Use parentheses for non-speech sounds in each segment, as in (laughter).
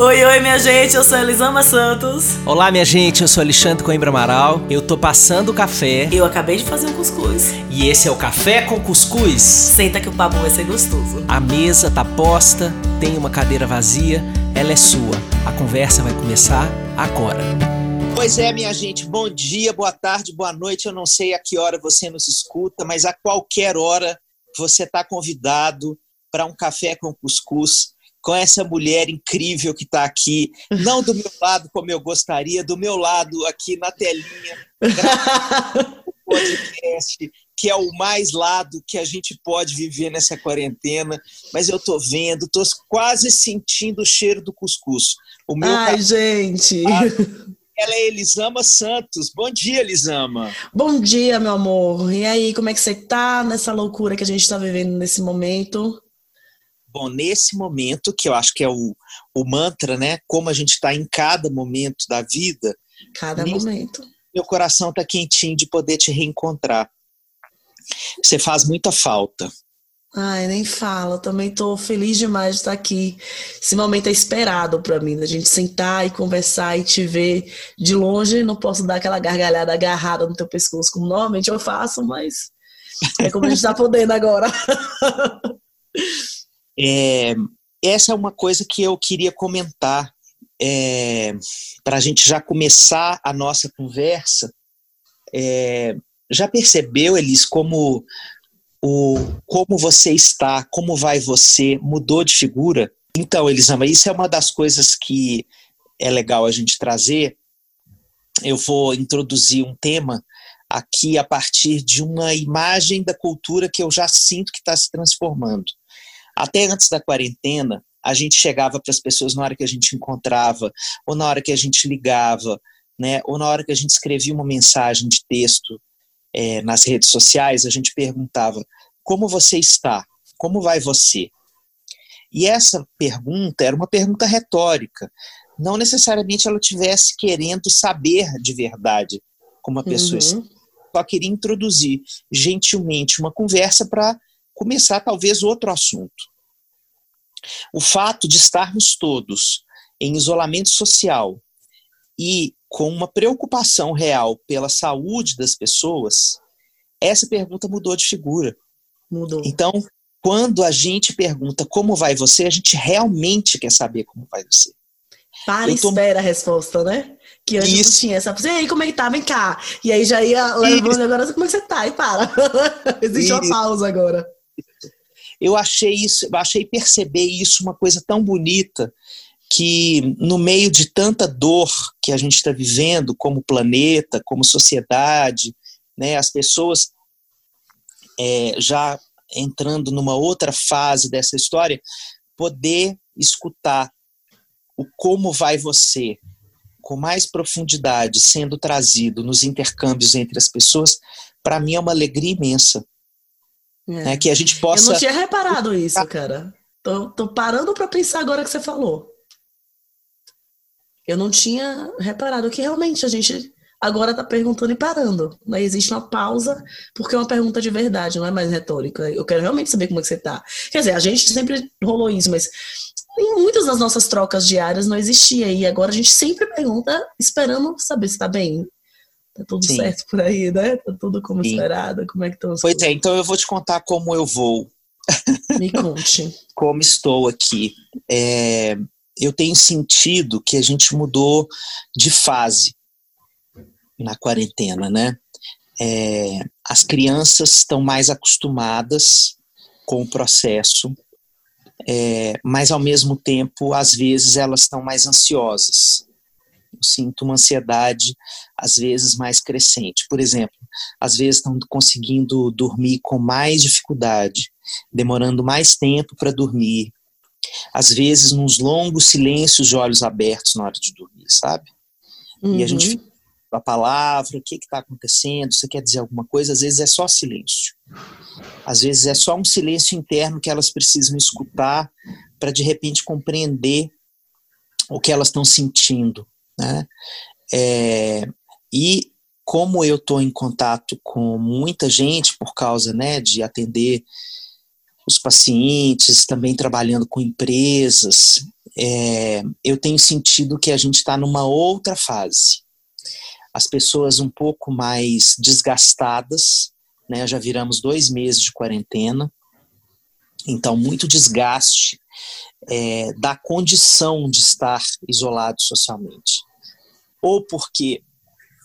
Oi, oi, minha gente, eu sou Elisama Santos. Olá, minha gente, eu sou Alexandre Coimbra Amaral. Eu tô passando o café. Eu acabei de fazer um cuscuz. E esse é o Café com Cuscuz. Senta que o papo vai ser gostoso. A mesa tá posta, tem uma cadeira vazia, ela é sua. A conversa vai começar agora. Pois é, minha gente, bom dia, boa tarde, boa noite. Eu não sei a que hora você nos escuta, mas a qualquer hora você está convidado para um café com cuscuz com essa mulher incrível que está aqui, não do meu lado como eu gostaria, do meu lado aqui na telinha, (laughs) podcast, que é o mais lado que a gente pode viver nessa quarentena, mas eu tô vendo, tô quase sentindo o cheiro do cuscuz. O meu Ai, café... gente! Ela é Elisama Santos. Bom dia, Elisama. Bom dia, meu amor. E aí, como é que você tá nessa loucura que a gente está vivendo nesse momento? Bom, nesse momento, que eu acho que é o, o mantra, né? Como a gente está em cada momento da vida. Cada nesse, momento. Meu coração está quentinho de poder te reencontrar. Você faz muita falta. Ai, nem fala. também estou feliz demais de estar aqui. Esse momento é esperado para mim, da gente sentar e conversar e te ver de longe. Não posso dar aquela gargalhada agarrada no teu pescoço, como normalmente eu faço, mas é como a gente está (laughs) podendo agora. (laughs) É, essa é uma coisa que eu queria comentar é, para a gente já começar a nossa conversa. É, já percebeu, Elis, como o como você está, como vai você, mudou de figura? Então, Elisama, isso é uma das coisas que é legal a gente trazer. Eu vou introduzir um tema aqui a partir de uma imagem da cultura que eu já sinto que está se transformando. Até antes da quarentena, a gente chegava para as pessoas na hora que a gente encontrava, ou na hora que a gente ligava, né, ou na hora que a gente escrevia uma mensagem de texto é, nas redes sociais, a gente perguntava: como você está? Como vai você? E essa pergunta era uma pergunta retórica. Não necessariamente ela tivesse querendo saber de verdade como a pessoa uhum. está. Só queria introduzir gentilmente uma conversa para começar talvez outro assunto. O fato de estarmos todos em isolamento social e com uma preocupação real pela saúde das pessoas, essa pergunta mudou de figura. Mudou. Então, quando a gente pergunta como vai você, a gente realmente quer saber como vai você. Para e tô... espera a resposta, né? Que antes Isso. não tinha essa. E aí, como é que tá? Vem cá. E aí já ia levando agora, como é que você tá? E para. (laughs) Existe Isso. uma pausa agora. Eu achei isso, achei perceber isso uma coisa tão bonita que no meio de tanta dor que a gente está vivendo, como planeta, como sociedade, né, as pessoas é, já entrando numa outra fase dessa história, poder escutar o como vai você com mais profundidade sendo trazido nos intercâmbios entre as pessoas, para mim é uma alegria imensa. É. Né, que a gente possa. Eu não tinha reparado isso, cara. Tô, tô parando para pensar agora que você falou. Eu não tinha reparado que realmente a gente agora tá perguntando e parando. Né? Existe uma pausa, porque é uma pergunta de verdade, não é mais retórica. Eu quero realmente saber como é que você tá. Quer dizer, a gente sempre rolou isso, mas em muitas das nossas trocas diárias não existia. E agora a gente sempre pergunta, esperando saber se tá bem. Tá tudo Sim. certo por aí, né? Tá tudo como Sim. esperado. Como é que estão as Pois é, coisas? é, então eu vou te contar como eu vou. Me conte. (laughs) como estou aqui. É, eu tenho sentido que a gente mudou de fase na quarentena, né? É, as crianças estão mais acostumadas com o processo, é, mas ao mesmo tempo, às vezes, elas estão mais ansiosas sinto uma ansiedade, às vezes, mais crescente. Por exemplo, às vezes estão conseguindo dormir com mais dificuldade, demorando mais tempo para dormir, às vezes, nos longos silêncios de olhos abertos na hora de dormir, sabe? Uhum. E a gente uhum. a palavra, o que está acontecendo, você quer dizer alguma coisa, às vezes é só silêncio. Às vezes é só um silêncio interno que elas precisam escutar para de repente compreender o que elas estão sentindo. Né? É, e como eu estou em contato com muita gente por causa né, de atender os pacientes, também trabalhando com empresas, é, eu tenho sentido que a gente está numa outra fase. As pessoas um pouco mais desgastadas, né? Já viramos dois meses de quarentena, então muito desgaste é, da condição de estar isolado socialmente. Ou porque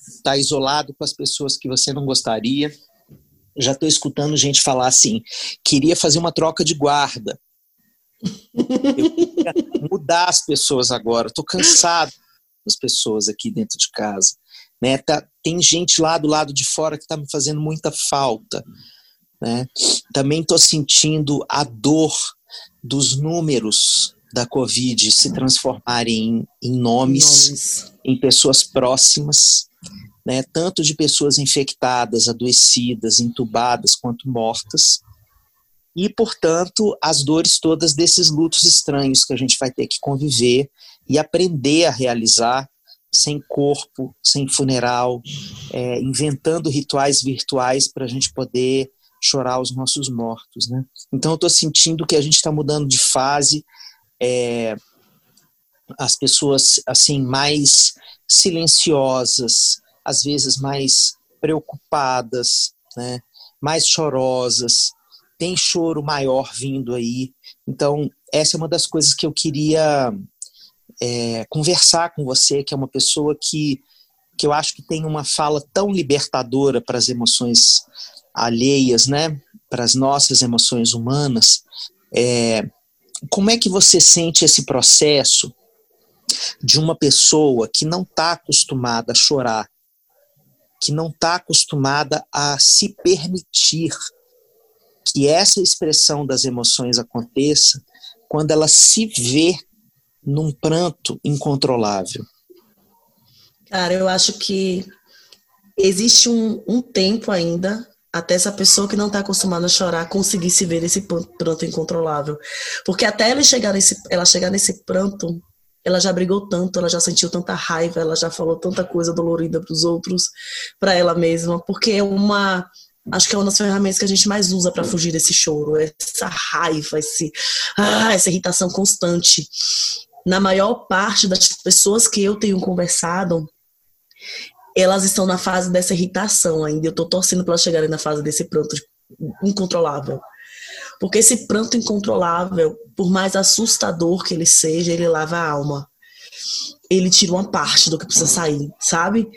está isolado com as pessoas que você não gostaria. Já estou escutando gente falar assim: queria fazer uma troca de guarda. Mudar as pessoas agora. Estou cansado das pessoas aqui dentro de casa. Né? Tá, tem gente lá do lado de fora que está me fazendo muita falta. Né? Também estou sentindo a dor dos números da Covid se transformarem em, em nomes, nomes, em pessoas próximas, né? tanto de pessoas infectadas, adoecidas, entubadas, quanto mortas. E, portanto, as dores todas desses lutos estranhos que a gente vai ter que conviver e aprender a realizar sem corpo, sem funeral, é, inventando rituais virtuais para a gente poder chorar os nossos mortos, né? Então eu estou sentindo que a gente está mudando de fase, é, as pessoas assim mais silenciosas, às vezes mais preocupadas, né? Mais chorosas, tem choro maior vindo aí. Então essa é uma das coisas que eu queria é, conversar com você, que é uma pessoa que que eu acho que tem uma fala tão libertadora para as emoções alheias, né, para as nossas emoções humanas, é, como é que você sente esse processo de uma pessoa que não está acostumada a chorar, que não está acostumada a se permitir que essa expressão das emoções aconteça quando ela se vê num pranto incontrolável? Cara, eu acho que existe um, um tempo ainda até essa pessoa que não está acostumada a chorar conseguir se ver nesse pranto incontrolável. Porque até ela chegar nesse, ela chegar nesse pranto, ela já brigou tanto, ela já sentiu tanta raiva, ela já falou tanta coisa dolorida para os outros, para ela mesma, porque é uma acho que é uma das ferramentas que a gente mais usa para fugir desse choro, essa raiva, esse, ah, essa irritação constante. Na maior parte das pessoas que eu tenho conversado, elas estão na fase dessa irritação ainda. Eu estou torcendo para elas chegarem na fase desse pranto incontrolável. Porque esse pranto incontrolável, por mais assustador que ele seja, ele lava a alma. Ele tira uma parte do que precisa sair, sabe?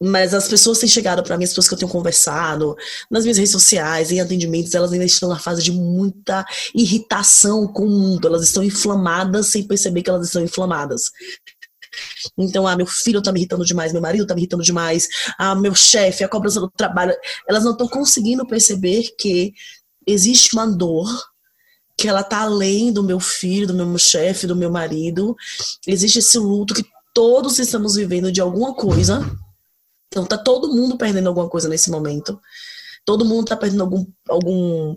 Mas as pessoas têm chegado para mim, as pessoas que eu tenho conversado, nas minhas redes sociais, em atendimentos, elas ainda estão na fase de muita irritação com o mundo. Elas estão inflamadas sem perceber que elas estão inflamadas. Então, ah, meu filho tá me irritando demais, meu marido tá me irritando demais, ah, meu chefe, a cobrança do trabalho. Elas não estão conseguindo perceber que existe uma dor que ela tá além do meu filho, do meu chefe, do meu marido. Existe esse luto que todos estamos vivendo de alguma coisa. Então tá todo mundo perdendo alguma coisa nesse momento todo mundo está perdendo algum, algum,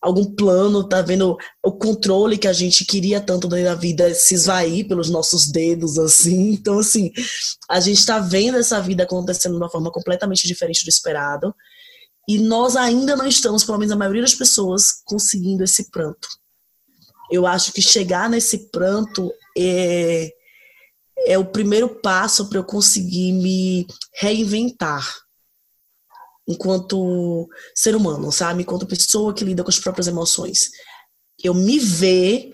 algum plano, está vendo o controle que a gente queria tanto na vida se esvair pelos nossos dedos, assim. Então, assim, a gente está vendo essa vida acontecendo de uma forma completamente diferente do esperado. E nós ainda não estamos, pelo menos a maioria das pessoas, conseguindo esse pranto. Eu acho que chegar nesse pranto é, é o primeiro passo para eu conseguir me reinventar enquanto ser humano, sabe? Enquanto pessoa que lida com as próprias emoções. Eu me ver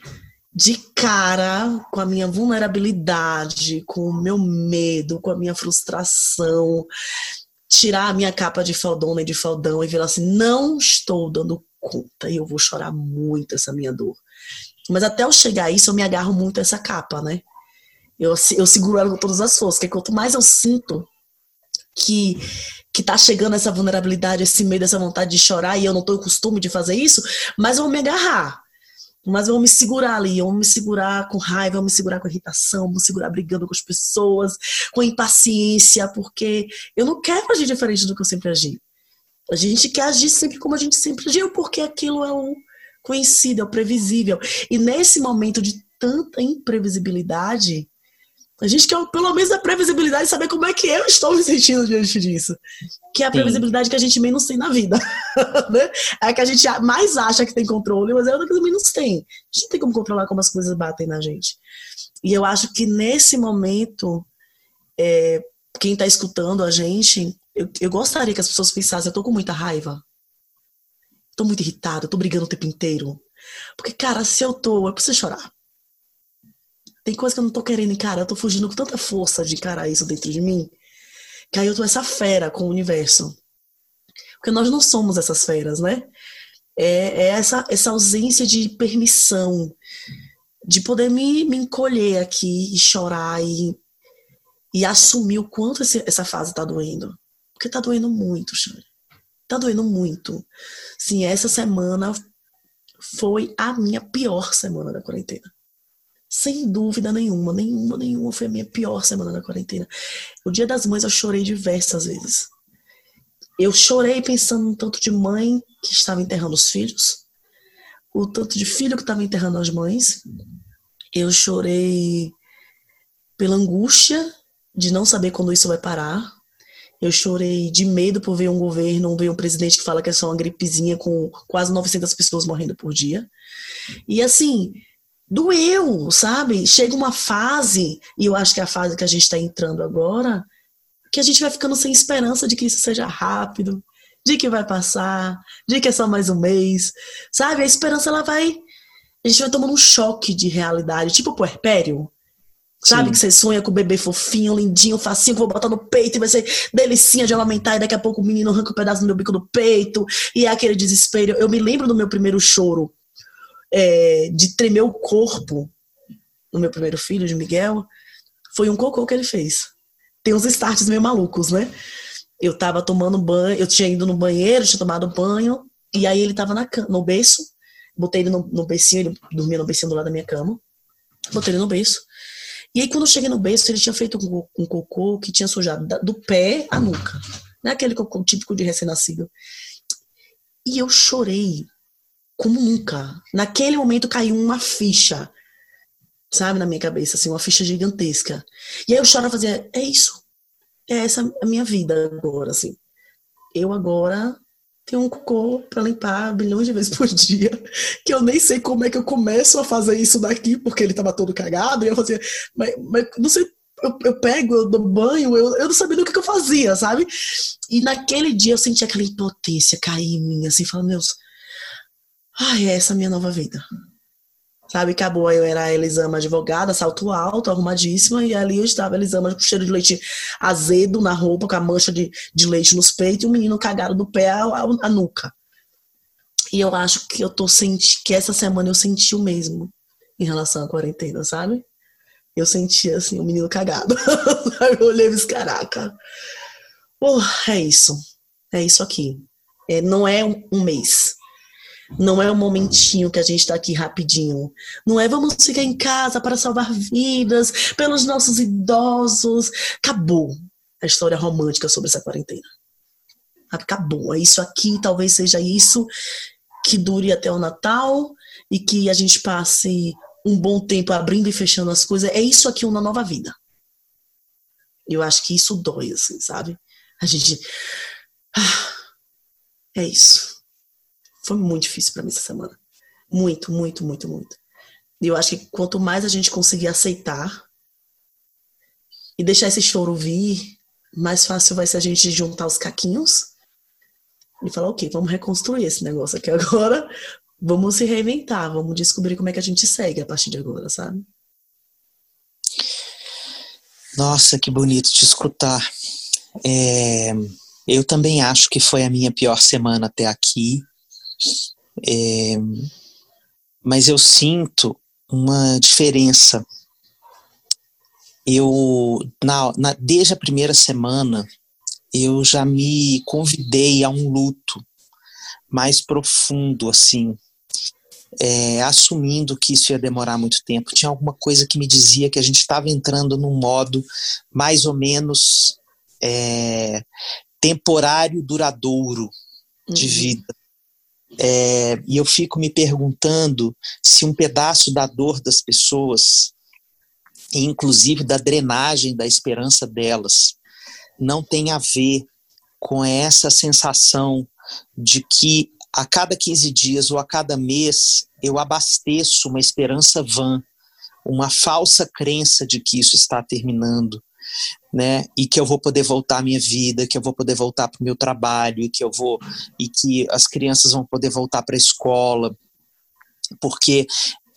de cara com a minha vulnerabilidade, com o meu medo, com a minha frustração, tirar a minha capa de faldona e de faldão e ver assim, não estou dando conta e eu vou chorar muito essa minha dor. Mas até eu chegar a isso, eu me agarro muito a essa capa, né? Eu, eu seguro ela com todas as forças, porque quanto mais eu sinto que que tá chegando essa vulnerabilidade, esse medo, essa vontade de chorar, e eu não tô costume de fazer isso, mas eu vou me agarrar. Mas eu vou me segurar ali, eu vou me segurar com raiva, eu vou me segurar com irritação, vou me segurar brigando com as pessoas, com impaciência, porque eu não quero agir diferente do que eu sempre agi. A gente quer agir sempre como a gente sempre agiu, porque aquilo é o conhecido, é o previsível. E nesse momento de tanta imprevisibilidade, A gente quer pelo menos a previsibilidade de saber como é que eu estou me sentindo diante disso. Que é a previsibilidade que a gente menos tem na vida. (laughs) né? É que a gente mais acha que tem controle, mas é outra que menos tem. A gente não tem como controlar como as coisas batem na gente. E eu acho que nesse momento, é, quem está escutando a gente, eu, eu, gostaria que as pessoas pensassem, eu tô com muita raiva. Tô muito irritada, tô brigando o tempo inteiro. Porque, cara, se eu tô, eu preciso chorar. Tem coisa que eu não tô querendo encarar, eu tô fugindo com tanta força de encarar isso dentro de mim, que aí eu tô essa fera com o universo. Porque nós não somos essas feras, né? É, é essa, essa ausência de permissão, de poder me, me encolher aqui e chorar e, e assumir o quanto esse, essa fase tá doendo. Porque tá doendo muito, Xane. Tá doendo muito. Sim, essa semana foi a minha pior semana da quarentena. Sem dúvida nenhuma, nenhuma, nenhuma foi a minha pior semana da quarentena. O dia das mães eu chorei diversas vezes. Eu chorei pensando no tanto de mãe que estava enterrando os filhos, o tanto de filho que estava enterrando as mães. Eu chorei pela angústia de não saber quando isso vai parar. Eu chorei de medo por ver um governo, ver um presidente que fala que é só uma gripezinha com quase 900 pessoas morrendo por dia. E assim, doeu, sabe? Chega uma fase, e eu acho que é a fase que a gente está entrando agora, que a gente vai ficando sem esperança de que isso seja rápido, de que vai passar, de que é só mais um mês, sabe? A esperança ela vai. A gente vai tomando um choque de realidade, tipo puerpério. Sabe Sim. que você sonha com o bebê fofinho, lindinho, facinho, que vou botar no peito e vai ser delicinha de amamentar, e daqui a pouco o menino arranca um pedaço do meu bico do peito, e é aquele desespero. Eu me lembro do meu primeiro choro é, de tremer o corpo no meu primeiro filho, de Miguel, foi um cocô que ele fez. Tem uns starts meio malucos, né? Eu tava tomando banho, eu tinha ido no banheiro, tinha tomado banho, e aí ele tava na no berço, botei ele no, no bercinho, ele dormia no bercinho do lado da minha cama, botei ele no berço. E aí, quando eu cheguei no berço, ele tinha feito um, um cocô que tinha sujado do pé à nuca. Não é aquele cocô típico de recém-nascido. E eu chorei como nunca. Naquele momento caiu uma ficha, sabe, na minha cabeça, assim, uma ficha gigantesca. E aí eu choro fazia, é isso. É essa a minha vida agora, assim. Eu agora tenho um cocô para limpar bilhões de vezes (laughs) por dia, que eu nem sei como é que eu começo a fazer isso daqui, porque ele tava todo cagado, e eu fazia, mas, mas não sei eu, eu, pego, eu dou banho, eu, eu não sabia o que, que, eu fazia, sabe? E naquele dia eu senti aquela impotência cair em mim, assim, falando, Deus, ai, essa é a minha nova vida. Sabe, acabou, eu era a Elisama advogada, salto alto, arrumadíssima, e ali eu estava, Elisama com cheiro de leite azedo na roupa, com a mancha de, de leite nos peitos, e o menino cagado do pé à, à nuca. E eu acho que eu tô sentindo, que essa semana eu senti o mesmo em relação à quarentena, sabe? Eu senti, assim, o menino cagado. (laughs) eu olhei e disse, caraca. Pô, é isso. É isso aqui. É, não é um, um mês não é um momentinho que a gente está aqui rapidinho. Não é vamos ficar em casa para salvar vidas, pelos nossos idosos. Acabou a história romântica sobre essa quarentena. Acabou. É isso aqui, talvez seja isso que dure até o Natal e que a gente passe um bom tempo abrindo e fechando as coisas. É isso aqui uma nova vida. Eu acho que isso dói, assim, sabe? A gente. Ah, é isso. Foi muito difícil para mim essa semana. Muito, muito, muito, muito. E eu acho que quanto mais a gente conseguir aceitar e deixar esse choro vir, mais fácil vai ser a gente juntar os caquinhos e falar, ok, vamos reconstruir esse negócio aqui agora, vamos se reinventar, vamos descobrir como é que a gente segue a partir de agora, sabe? Nossa, que bonito te escutar. É, eu também acho que foi a minha pior semana até aqui. É, mas eu sinto uma diferença. Eu, na, na, desde a primeira semana, eu já me convidei a um luto mais profundo, assim, é, assumindo que isso ia demorar muito tempo. Tinha alguma coisa que me dizia que a gente estava entrando num modo mais ou menos é, temporário, duradouro de uhum. vida. É, e eu fico me perguntando se um pedaço da dor das pessoas inclusive da drenagem da esperança delas, não tem a ver com essa sensação de que a cada 15 dias ou a cada mês eu abasteço uma esperança vã, uma falsa crença de que isso está terminando, né? E que eu vou poder voltar à minha vida, que eu vou poder voltar para o meu trabalho, e que eu vou e que as crianças vão poder voltar para a escola, porque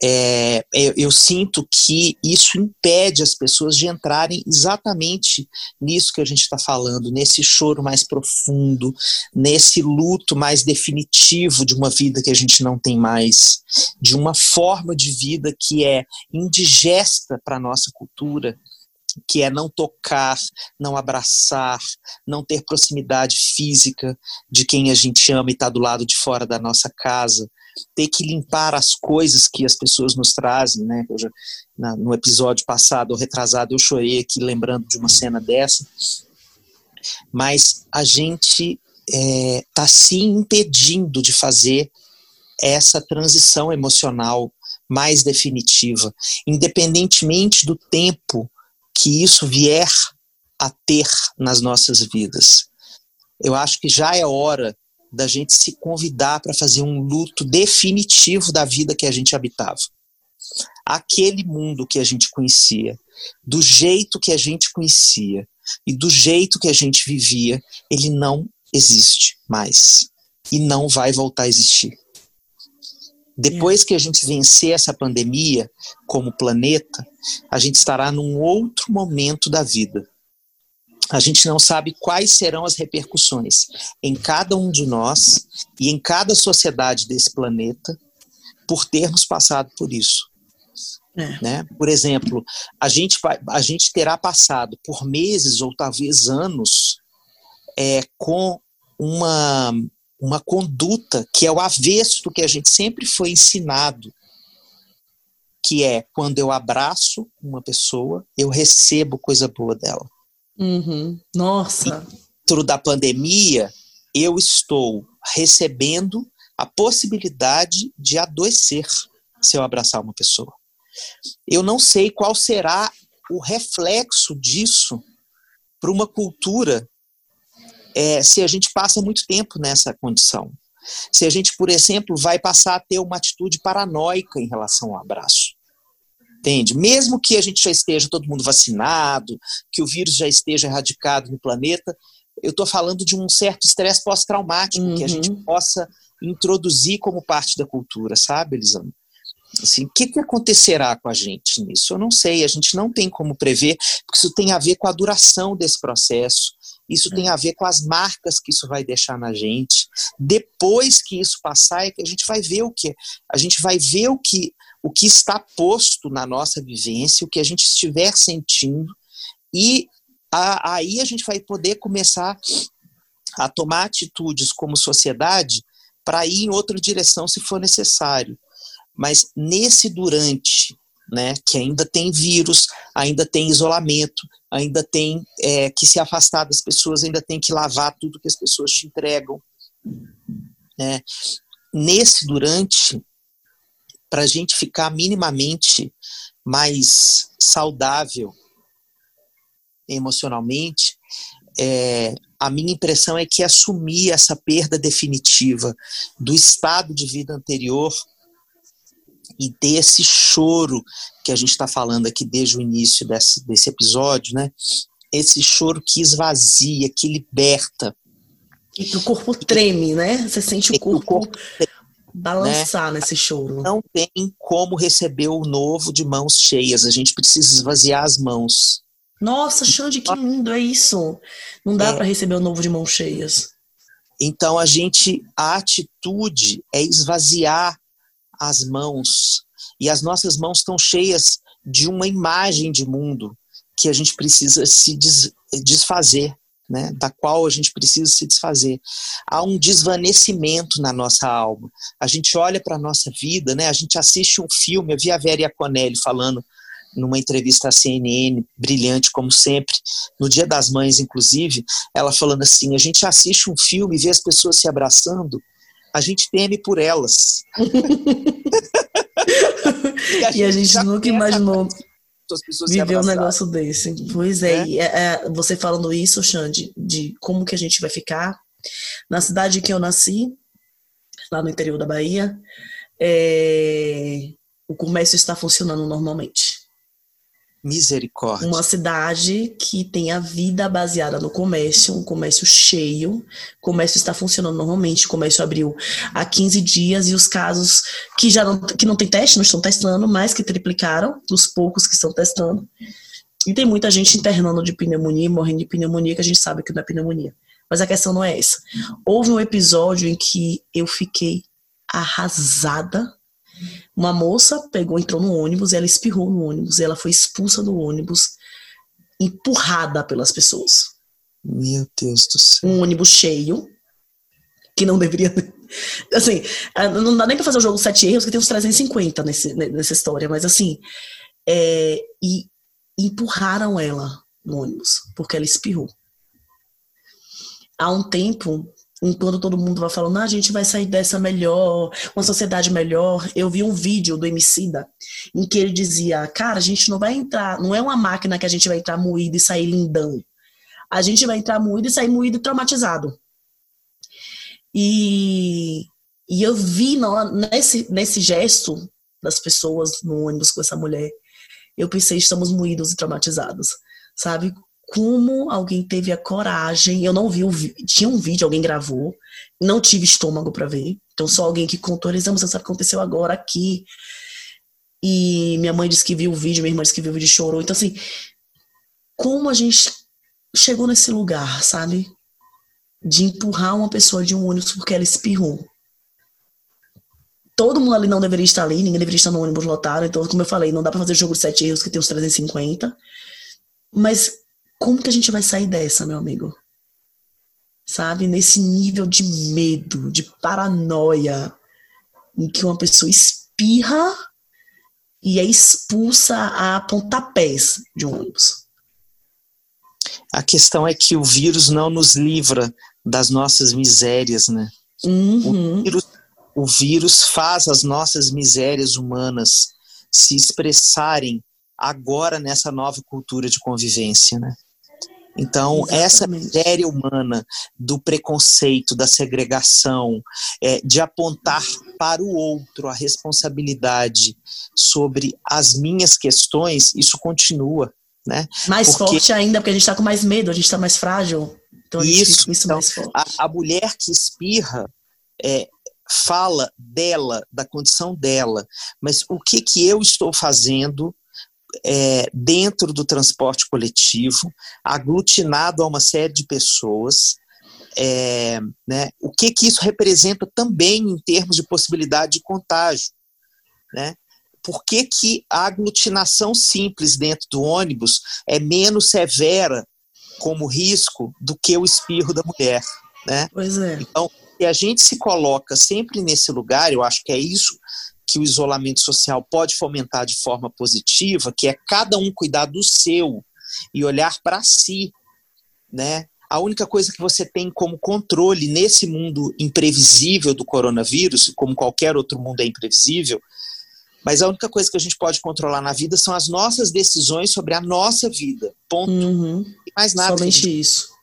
é, eu, eu, sinto que isso impede as pessoas de entrarem exatamente nisso que a gente está falando, nesse choro mais profundo, nesse luto mais definitivo de uma vida que a gente não tem mais, de uma forma de vida que é indigesta para a nossa cultura, que é não tocar, não abraçar, não ter proximidade física de quem a gente ama e está do lado de fora da nossa casa, ter que limpar as coisas que as pessoas nos trazem, né? Já, na, no episódio passado, ou retrasado, eu chorei aqui lembrando de uma cena dessa. Mas a gente está é, tá se impedindo de fazer essa transição emocional mais definitiva, independentemente do tempo que isso vier a ter nas nossas vidas. Eu acho que já é hora da gente se convidar para fazer um luto definitivo da vida que a gente habitava. Aquele mundo que a gente conhecia, do jeito que a gente conhecia e do jeito que a gente vivia, ele não existe mais e não vai voltar a existir. Depois que a gente vencer essa pandemia como planeta, a gente estará num outro momento da vida a gente não sabe quais serão as repercussões em cada um de nós e em cada sociedade desse planeta por termos passado por isso. É. Né? Por exemplo, a gente, a gente terá passado por meses ou talvez anos é, com uma, uma conduta que é o avesso do que a gente sempre foi ensinado, que é quando eu abraço uma pessoa, eu recebo coisa boa dela. Uhum. Nossa. Dentro da pandemia, eu estou recebendo a possibilidade de adoecer se eu abraçar uma pessoa. Eu não sei qual será o reflexo disso para uma cultura é, se a gente passa muito tempo nessa condição. Se a gente, por exemplo, vai passar a ter uma atitude paranoica em relação ao abraço. Entende? Mesmo que a gente já esteja todo mundo vacinado, que o vírus já esteja erradicado no planeta, eu estou falando de um certo estresse pós-traumático uhum. que a gente uhum. possa introduzir como parte da cultura, sabe, Elisandro? Assim, o que, que acontecerá com a gente nisso? Eu não sei, a gente não tem como prever, porque isso tem a ver com a duração desse processo, isso tem a ver com as marcas que isso vai deixar na gente. Depois que isso passar, é que a gente vai ver o que a gente vai ver o que o que está posto na nossa vivência, o que a gente estiver sentindo, e a, aí a gente vai poder começar a tomar atitudes como sociedade para ir em outra direção se for necessário. Mas nesse durante, né, que ainda tem vírus, ainda tem isolamento, ainda tem é, que se afastar das pessoas, ainda tem que lavar tudo que as pessoas te entregam. Né? Nesse durante, para a gente ficar minimamente mais saudável emocionalmente, é, a minha impressão é que assumir essa perda definitiva do estado de vida anterior e desse choro que a gente está falando aqui desde o início desse, desse episódio, né? Esse choro que esvazia, que liberta. E que o corpo treme, né? Você sente o corpo, o corpo balançar né? nesse choro. Não tem como receber o novo de mãos cheias. A gente precisa esvaziar as mãos. Nossa, Xande, que lindo, é isso. Não dá é. para receber o novo de mãos cheias. Então a gente, a atitude é esvaziar as mãos. E as nossas mãos estão cheias de uma imagem de mundo que a gente precisa se desfazer né, da qual a gente precisa se desfazer. Há um desvanecimento na nossa alma. A gente olha para a nossa vida, né, a gente assiste um filme, eu vi a Vera Iaconelli falando numa entrevista à CNN, brilhante como sempre, no Dia das Mães, inclusive, ela falando assim: a gente assiste um filme e vê as pessoas se abraçando, a gente teme por elas. (laughs) e a gente, e a gente nunca imaginou Viver um negócio desse. Pois é, é. é, você falando isso, Xande, de como que a gente vai ficar. Na cidade que eu nasci, lá no interior da Bahia, é, o comércio está funcionando normalmente. Misericórdia. Uma cidade que tem a vida baseada no comércio, um comércio cheio. O comércio está funcionando normalmente. O comércio abriu há 15 dias e os casos que já não, que não tem teste, não estão testando, mas que triplicaram, dos poucos que estão testando. E tem muita gente internando de pneumonia, morrendo de pneumonia, que a gente sabe que não é pneumonia. Mas a questão não é essa. Houve um episódio em que eu fiquei arrasada uma moça pegou, entrou no ônibus, ela espirrou no ônibus, ela foi expulsa do ônibus, empurrada pelas pessoas. Meu Deus do céu. Um ônibus cheio, que não deveria. (laughs) Assim, ah, não dá nem pra fazer o jogo sete erros, que tem uns 350 nesse, nessa história, mas assim. É, e empurraram ela no ônibus, porque ela espirrou. Há um tempo, enquanto todo mundo vai falando, ah, a gente vai sair dessa melhor, uma sociedade melhor. Eu vi um vídeo do Emicida em que ele dizia, cara, a gente não vai entrar, não é uma máquina que a gente vai entrar moído e sair lindão. A gente vai entrar moído e sair moído e traumatizado. E, e eu vi no, nesse, nesse gesto das pessoas no ônibus com essa mulher, eu pensei, estamos moídos e traumatizados, sabe? Como alguém teve a coragem. Eu não vi o vídeo. Tinha um vídeo, alguém gravou. Não tive estômago para ver. Então, só alguém que contou. Eles, sabe o que aconteceu agora aqui. E minha mãe disse que viu o vídeo, minha irmã disse que viu o vídeo e chorou. Então, assim, como a gente chegou nesse lugar, sabe? De empurrar uma pessoa de um ônibus porque ela espirrou. Todo mundo ali não deveria estar ali, ninguém deveria estar no ônibus lotado. Então, como eu falei, não dá para fazer jogo de sete erros que tem uns 350. Mas como que a gente vai sair dessa, meu amigo? Sabe? Nesse nível de medo, de paranoia, em que uma pessoa espirra e é expulsa a pontapés de um ônibus. A questão é que o vírus não nos livra das nossas misérias, né? Uhum. O, vírus, o vírus faz as nossas misérias humanas se expressarem agora nessa nova cultura de convivência, né? Então, essa miséria humana do preconceito, da segregação, é, de apontar para o outro a responsabilidade sobre as minhas questões, isso continua. Né? Mais porque... forte ainda, porque a gente está com mais medo, a gente está mais frágil. Então, isso, isso então, mais forte. A, a, mulher que espirra é, fala dela, da condição dela, mas o que, que eu estou fazendo é, dentro do transporte coletivo, aglutinado a uma série de pessoas. É, né, o que, que isso representa também em termos de possibilidade de contágio. Né? Por que, que a aglutinação simples dentro do ônibus é menos severa como risco do que o espirro da mulher? Né? Pois é. Então, se a gente se coloca sempre nesse lugar, eu acho que é isso que o isolamento social pode fomentar de forma positiva, que é cada um cuidar do seu e olhar para si, né? A única coisa que você tem como controle nesse mundo imprevisível do coronavírus, como qualquer outro mundo é imprevisível, mas a única coisa que a gente pode controlar na vida são as nossas decisões sobre a nossa vida. Ponto. Uhum. E mais nada. Somente isso.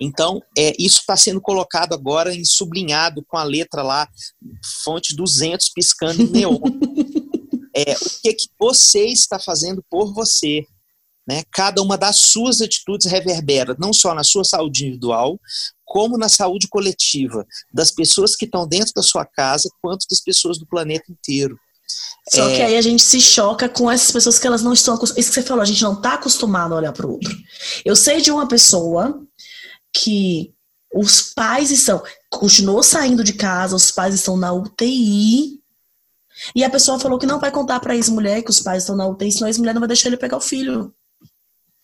Então, é, isso está sendo colocado agora em sublinhado com a letra lá, fonte 200 piscando em neon. (laughs) é, o que, que você está fazendo por você? Né? Cada uma das suas atitudes reverbera, não só na sua saúde individual, como na saúde coletiva, das pessoas que estão dentro da sua casa, quanto das pessoas do planeta inteiro. Só é... que aí a gente se choca com essas pessoas que elas não estão acostumadas. Isso que você falou, a gente não está acostumado a olhar para o outro. Eu sei de uma pessoa que os pais estão, continuou saindo de casa, os pais estão na UTI, e a pessoa falou que não vai contar para a ex-mulher que os pais estão na UTI, senão a ex-mulher não vai deixar ele pegar o filho.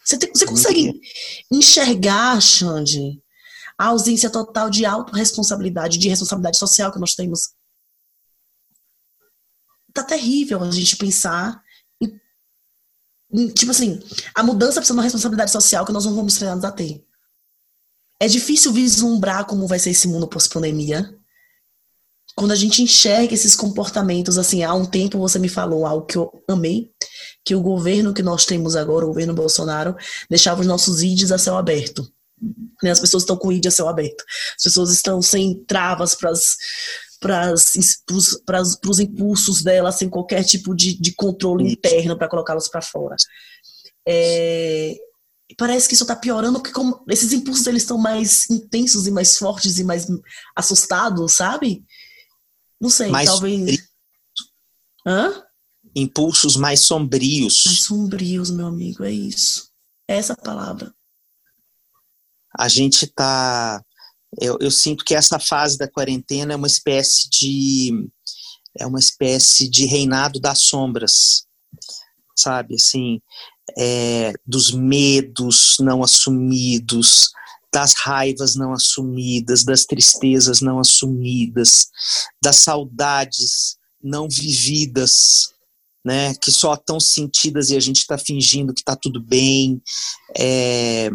Você, tem, você consegue enxergar, Xande, a ausência total de autorresponsabilidade, de responsabilidade social que nós temos? Tá terrível a gente pensar tipo assim, a mudança precisa de uma responsabilidade social que nós não vamos treinados a ter. É difícil vislumbrar como vai ser esse mundo pós-pandemia. quando a gente enxerga esses comportamentos, assim, há um tempo você me falou algo que eu amei, que o governo que nós temos agora, o governo Bolsonaro, deixava os nossos ídios a céu aberto. Né? As pessoas estão com ídio a céu aberto. As pessoas estão sem travas para para os impulsos dela, sem qualquer tipo de, de controle interno para colocá-los para fora. É, parece que isso está piorando, porque como esses impulsos eles estão mais intensos e mais fortes e mais assustados, sabe? Não sei, mais talvez. Sombrio. Hã? Impulsos mais sombrios. Mais sombrios, meu amigo, é isso. É essa palavra. A gente tá. Eu, eu sinto que essa fase da quarentena é uma espécie de. É uma espécie de reinado das sombras, sabe? Assim, é, dos medos não assumidos, das raivas não assumidas, das tristezas não assumidas, das saudades não vividas, né, que só estão sentidas e a gente está fingindo que está tudo bem, é,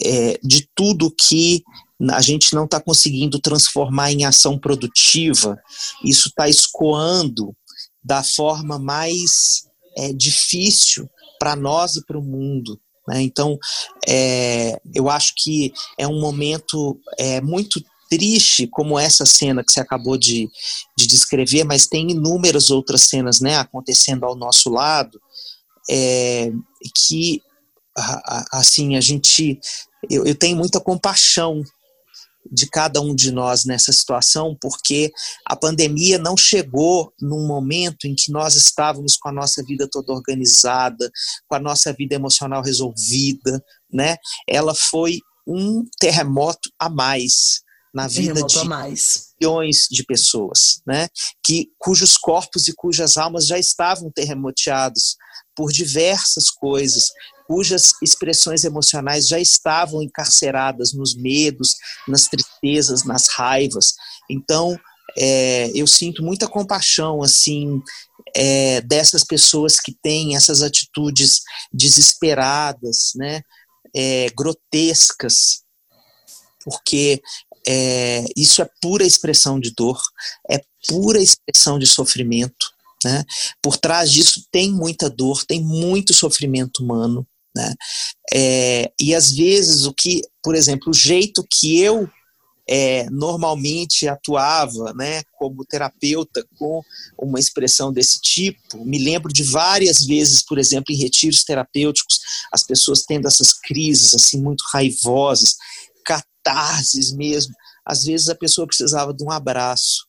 é, de tudo que a gente não está conseguindo transformar em ação produtiva, isso está escoando da forma mais é, difícil para nós e para o mundo. Né? Então, é, eu acho que é um momento é, muito triste, como essa cena que você acabou de, de descrever, mas tem inúmeras outras cenas né, acontecendo ao nosso lado, é, que, assim, a gente. Eu, eu tenho muita compaixão de cada um de nós nessa situação, porque a pandemia não chegou num momento em que nós estávamos com a nossa vida toda organizada, com a nossa vida emocional resolvida, né? Ela foi um terremoto a mais na vida de milhões de pessoas, né? Que cujos corpos e cujas almas já estavam terremoteados por diversas coisas, cujas expressões emocionais já estavam encarceradas nos medos, nas tristezas, nas raivas. Então, é, eu sinto muita compaixão assim é, dessas pessoas que têm essas atitudes desesperadas, né, é, grotescas, porque é, isso é pura expressão de dor, é pura expressão de sofrimento. Né? Por trás disso tem muita dor, tem muito sofrimento humano. Né? É, e às vezes o que, por exemplo, o jeito que eu é, normalmente atuava né, como terapeuta com uma expressão desse tipo. Me lembro de várias vezes, por exemplo, em retiros terapêuticos, as pessoas tendo essas crises assim muito raivosas, catarses mesmo. Às vezes a pessoa precisava de um abraço.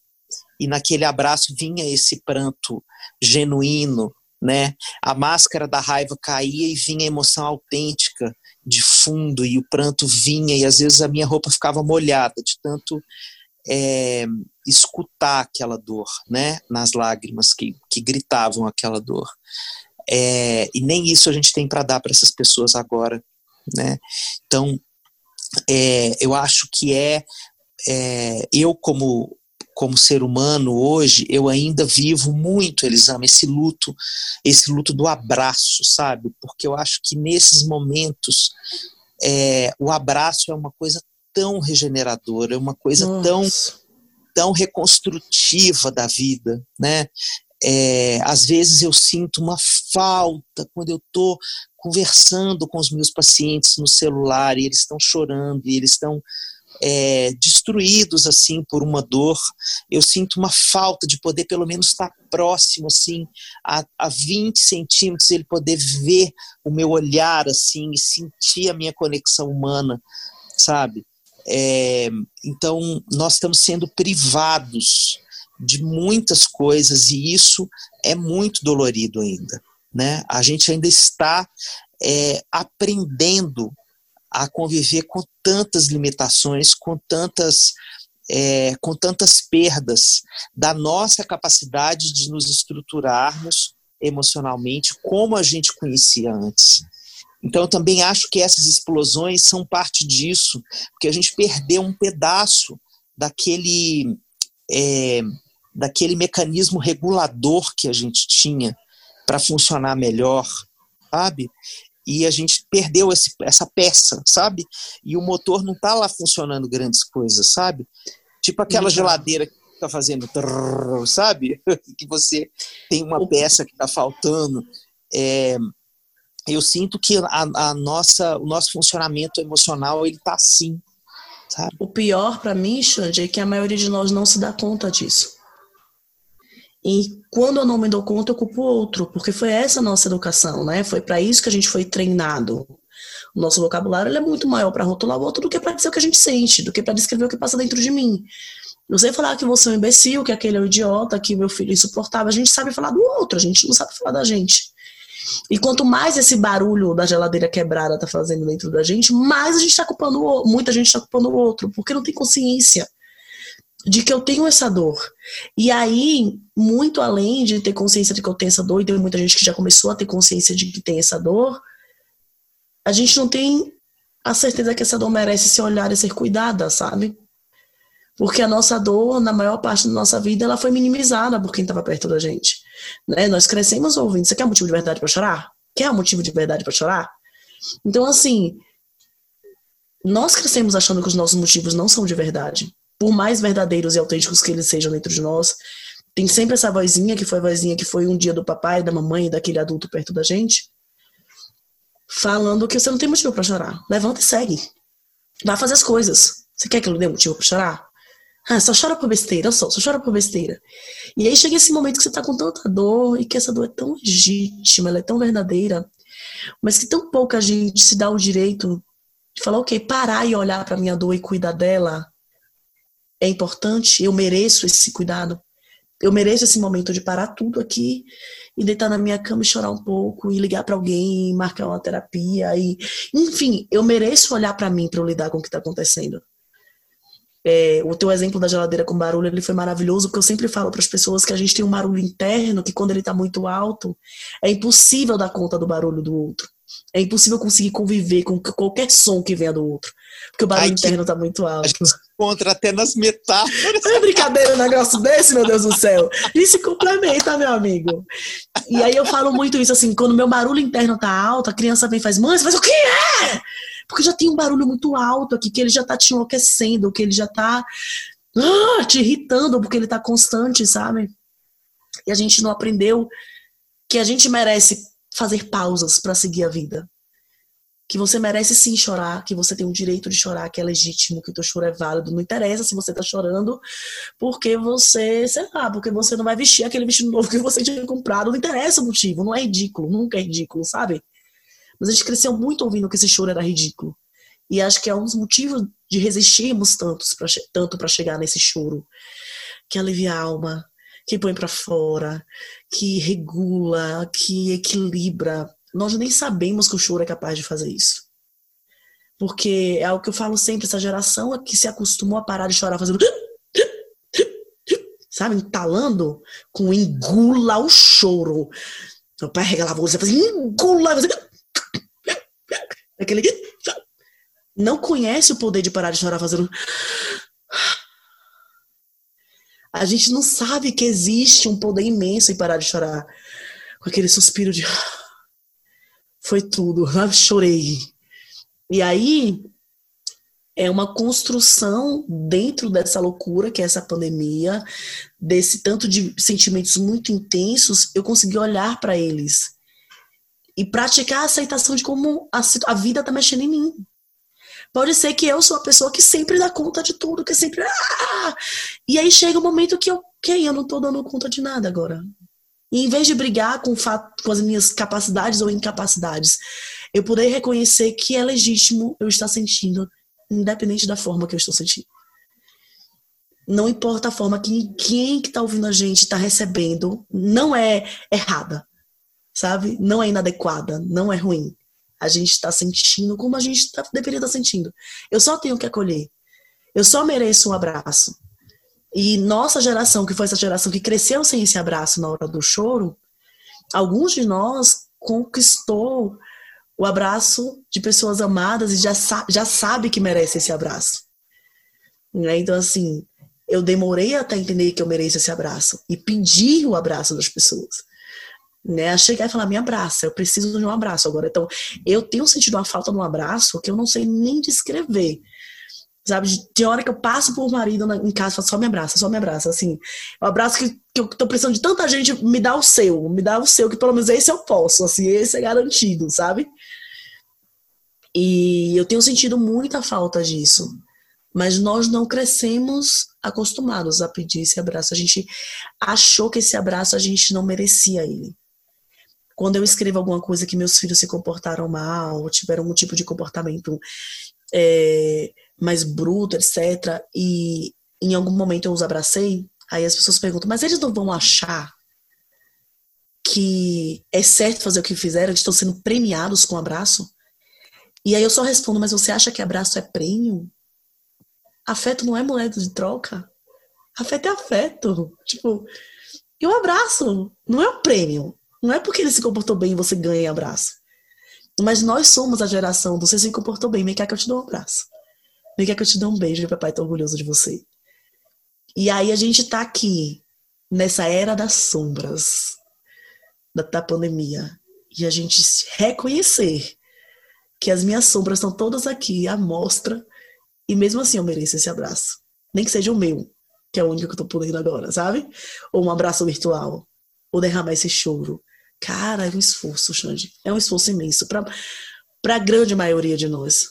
E naquele abraço vinha esse pranto genuíno, né? A máscara da raiva caía e vinha a emoção autêntica de fundo e o pranto vinha e às vezes a minha roupa ficava molhada de tanto é, escutar aquela dor, né? Nas lágrimas que, que gritavam aquela dor. É, e nem isso a gente tem para dar para essas pessoas agora, né? Então, é, eu acho que é, é eu como como ser humano hoje, eu ainda vivo muito, Elisama, esse luto, esse luto do abraço, sabe? Porque eu acho que nesses momentos é, o abraço é uma coisa tão regeneradora, é uma coisa tão tão reconstrutiva da vida, né? É, às vezes eu sinto uma falta quando eu estou conversando com os meus pacientes no celular e eles estão chorando e eles estão é, destruídos assim por uma dor. Eu sinto uma falta de poder pelo menos estar próximo assim a, a 20 centímetros ele poder ver o meu olhar assim e sentir a minha conexão humana, sabe? É, então nós estamos sendo privados de muitas coisas e isso é muito dolorido ainda, né? A gente ainda está é, aprendendo a conviver com tantas limitações, com tantas, é, com tantas perdas da nossa capacidade de nos estruturarmos emocionalmente como a gente conhecia antes. Então, eu também acho que essas explosões são parte disso, porque a gente perdeu um pedaço daquele, é, daquele mecanismo regulador que a gente tinha para funcionar melhor, sabe? E a gente perdeu esse, essa peça, sabe? E o motor não está lá funcionando grandes coisas, sabe? Tipo aquela uhum. geladeira está fazendo, trrr, sabe? (laughs) que você tem uma peça que está faltando. É, eu sinto que a, a, nossa, o nosso funcionamento emocional ele está assim, sabe? O pior para mim, Xande, é que a maioria de nós não se dá conta disso. E quando eu não me dou conta, eu culpo o outro, porque foi essa a nossa educação, né? Foi para isso que a gente foi treinado. O nosso vocabulário é muito maior para rotular o outro do que para dizer o que a gente sente, do que para descrever o que passa dentro de mim. Você falar que você é um imbecil, que aquele é um idiota, que meu filho é insuportável, a gente sabe falar do outro, a gente não sabe falar da gente. E quanto mais esse barulho da geladeira quebrada tá fazendo dentro da gente, mais a gente tá culpando o outro, muita gente tá culpando o outro, porque não tem consciência de que eu tenho essa dor. E aí, muito além de ter consciência de que eu tenho essa dor, e tem muita gente que já começou a ter consciência de que tem essa dor, a gente não tem a certeza que essa dor merece ser olhada e ser cuidada, sabe? Porque a nossa dor, na maior parte da nossa vida, ela foi minimizada por quem estava perto da gente. Né? Nós crescemos ouvindo. Você quer um motivo de verdade para chorar? Quer um motivo de verdade para chorar? Então, assim, nós crescemos achando que os nossos motivos não são de verdade. Por mais verdadeiros e autênticos que eles sejam dentro de nós, tem sempre essa vozinha que foi a vozinha que foi um dia do papai, da mamãe, daquele adulto perto da gente, falando que você não tem motivo para chorar. Levanta e segue. Vai fazer as coisas. Você quer que eu dê motivo para chorar? Ah, só chora por besteira, só, só chora por besteira. E aí chega esse momento que você tá com tanta dor e que essa dor é tão legítima, ela é tão verdadeira, mas que tão pouca gente se dá o direito de falar, ok, parar e olhar para minha dor e cuidar dela é importante, eu mereço esse cuidado. Eu mereço esse momento de parar tudo aqui e deitar na minha cama e chorar um pouco e ligar para alguém, marcar uma terapia e, enfim, eu mereço olhar para mim para eu lidar com o que está acontecendo. É, o teu exemplo da geladeira com barulho ele foi maravilhoso, porque eu sempre falo para as pessoas que a gente tem um barulho interno que quando ele está muito alto, é impossível dar conta do barulho do outro. É impossível conseguir conviver com qualquer som que venha do outro. Porque o barulho Ai, interno está muito alto. A gente encontra até nas metáforas. É brincadeira um negócio desse, meu Deus do céu. E se complementa, meu amigo. E aí eu falo muito isso assim, quando meu barulho interno tá alto, a criança vem e faz, mãe, você faz o que é? Porque já tem um barulho muito alto aqui, que ele já tá te enlouquecendo, que ele já tá ah, te irritando, porque ele tá constante, sabe? E a gente não aprendeu que a gente merece fazer pausas para seguir a vida. Que você merece sim chorar, que você tem o direito de chorar, que é legítimo, que o teu choro é válido. Não interessa se você tá chorando porque você, sei lá, porque você não vai vestir aquele vestido novo que você tinha comprado. Não interessa o motivo, não é ridículo, nunca é ridículo, sabe? Mas a gente cresceu muito ouvindo que esse choro era ridículo. E acho que é um dos motivos de resistirmos tantos pra, tanto para chegar nesse choro. Que alivia a alma, que põe para fora, que regula, que equilibra. Nós nem sabemos que o choro é capaz de fazer isso. Porque é o que eu falo sempre, essa geração é que se acostumou a parar de chorar fazendo (laughs) sabe, entalando com engula o choro. Meu pai regala a voz e faz engula, Aquele não conhece o poder de parar de chorar fazendo. A gente não sabe que existe um poder imenso em parar de chorar. Com aquele suspiro de. Foi tudo, (laughs) chorei. E aí é uma construção dentro dessa loucura que é essa pandemia, desse tanto de sentimentos muito intensos, eu consegui olhar para eles e praticar a aceitação de como a, a vida tá mexendo em mim. Pode ser que eu sou a pessoa que sempre dá conta de tudo, que sempre. Ah! E aí chega o um momento que eu, ok, eu não tô dando conta de nada agora. E em vez de brigar com, fato, com as minhas capacidades ou incapacidades, eu poder reconhecer que é legítimo eu estar sentindo, independente da forma que eu estou sentindo. Não importa a forma que quem que está ouvindo a gente está recebendo, não é errada sabe? Não é inadequada, não é ruim. A gente está sentindo como a gente tá, deveria estar tá sentindo. Eu só tenho que acolher. Eu só mereço um abraço. E nossa geração, que foi essa geração que cresceu sem esse abraço na hora do choro, alguns de nós conquistou o abraço de pessoas amadas e já, sa já sabe que merece esse abraço. Né? Então, assim, eu demorei até entender que eu mereço esse abraço e pedir o abraço das pessoas né? Chegar e falar, me abraça, eu preciso de um abraço agora. Então, eu tenho sentido uma falta de um abraço que eu não sei nem descrever. Sabe? Tem hora que eu passo por marido na, em casa falo, só me abraça, só me abraça. Assim, o abraço que, que eu tô precisando de tanta gente, me dá o seu, me dá o seu, que pelo menos esse eu posso, assim, esse é garantido, sabe? E eu tenho sentido muita falta disso. Mas nós não crescemos acostumados a pedir esse abraço. A gente achou que esse abraço a gente não merecia ele. Quando eu escrevo alguma coisa que meus filhos se comportaram mal, ou tiveram algum tipo de comportamento é, mais bruto, etc., e em algum momento eu os abracei, aí as pessoas perguntam, mas eles não vão achar que é certo fazer o que fizeram, eles estão sendo premiados com abraço? E aí eu só respondo, mas você acha que abraço é prêmio? Afeto não é moeda de troca? Afeto é afeto. Tipo, e o abraço não é um prêmio. Não é porque ele se comportou bem e você ganha abraço. Mas nós somos a geração do você se comportou bem, vem cá que eu te dou um abraço. Vem cá que eu te dou um beijo, papai tá orgulhoso de você. E aí a gente tá aqui, nessa era das sombras da, da pandemia. E a gente reconhecer que as minhas sombras estão todas aqui, à mostra, e mesmo assim eu mereço esse abraço. Nem que seja o meu, que é o único que eu tô podendo agora, sabe? Ou um abraço virtual, ou derramar esse choro. Cara, é um esforço, Xande. É um esforço imenso para a grande maioria de nós.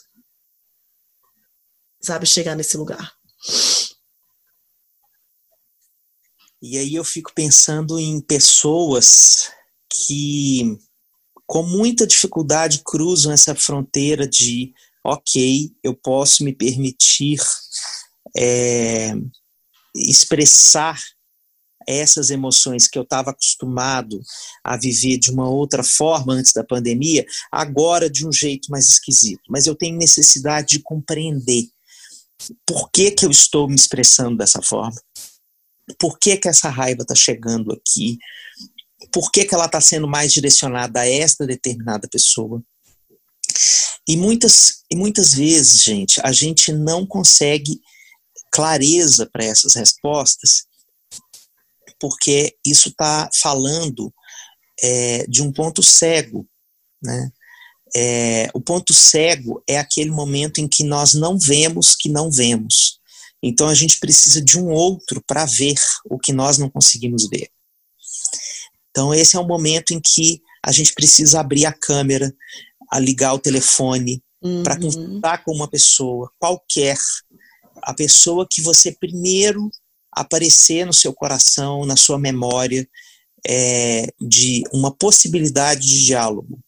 Sabe, chegar nesse lugar. E aí eu fico pensando em pessoas que com muita dificuldade cruzam essa fronteira de, ok, eu posso me permitir é, expressar essas emoções que eu estava acostumado a viver de uma outra forma antes da pandemia, agora de um jeito mais esquisito. Mas eu tenho necessidade de compreender por que, que eu estou me expressando dessa forma, por que, que essa raiva está chegando aqui, por que, que ela está sendo mais direcionada a esta determinada pessoa. E muitas, e muitas vezes, gente, a gente não consegue clareza para essas respostas, porque isso está falando é, de um ponto cego. Né? É, o ponto cego é aquele momento em que nós não vemos que não vemos. Então a gente precisa de um outro para ver o que nós não conseguimos ver. Então, esse é o momento em que a gente precisa abrir a câmera, a ligar o telefone, uhum. para conversar com uma pessoa, qualquer, a pessoa que você primeiro aparecer no seu coração, na sua memória, é, de uma possibilidade de diálogo.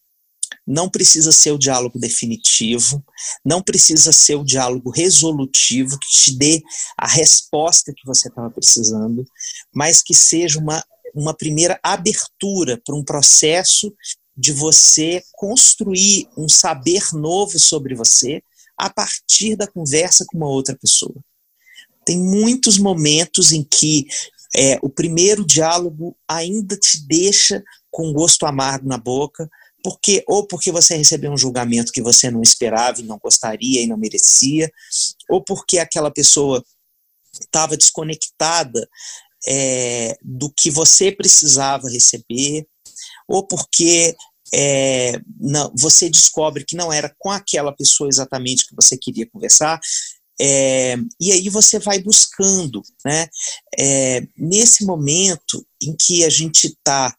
Não precisa ser o diálogo definitivo, não precisa ser o diálogo resolutivo que te dê a resposta que você estava precisando, mas que seja uma uma primeira abertura para um processo de você construir um saber novo sobre você a partir da conversa com uma outra pessoa. Tem muitos momentos em que é, o primeiro diálogo ainda te deixa com gosto amargo na boca, porque ou porque você recebeu um julgamento que você não esperava e não gostaria e não merecia, ou porque aquela pessoa estava desconectada é, do que você precisava receber, ou porque é, não, você descobre que não era com aquela pessoa exatamente que você queria conversar, é, e aí você vai buscando, né? É, nesse momento em que a gente está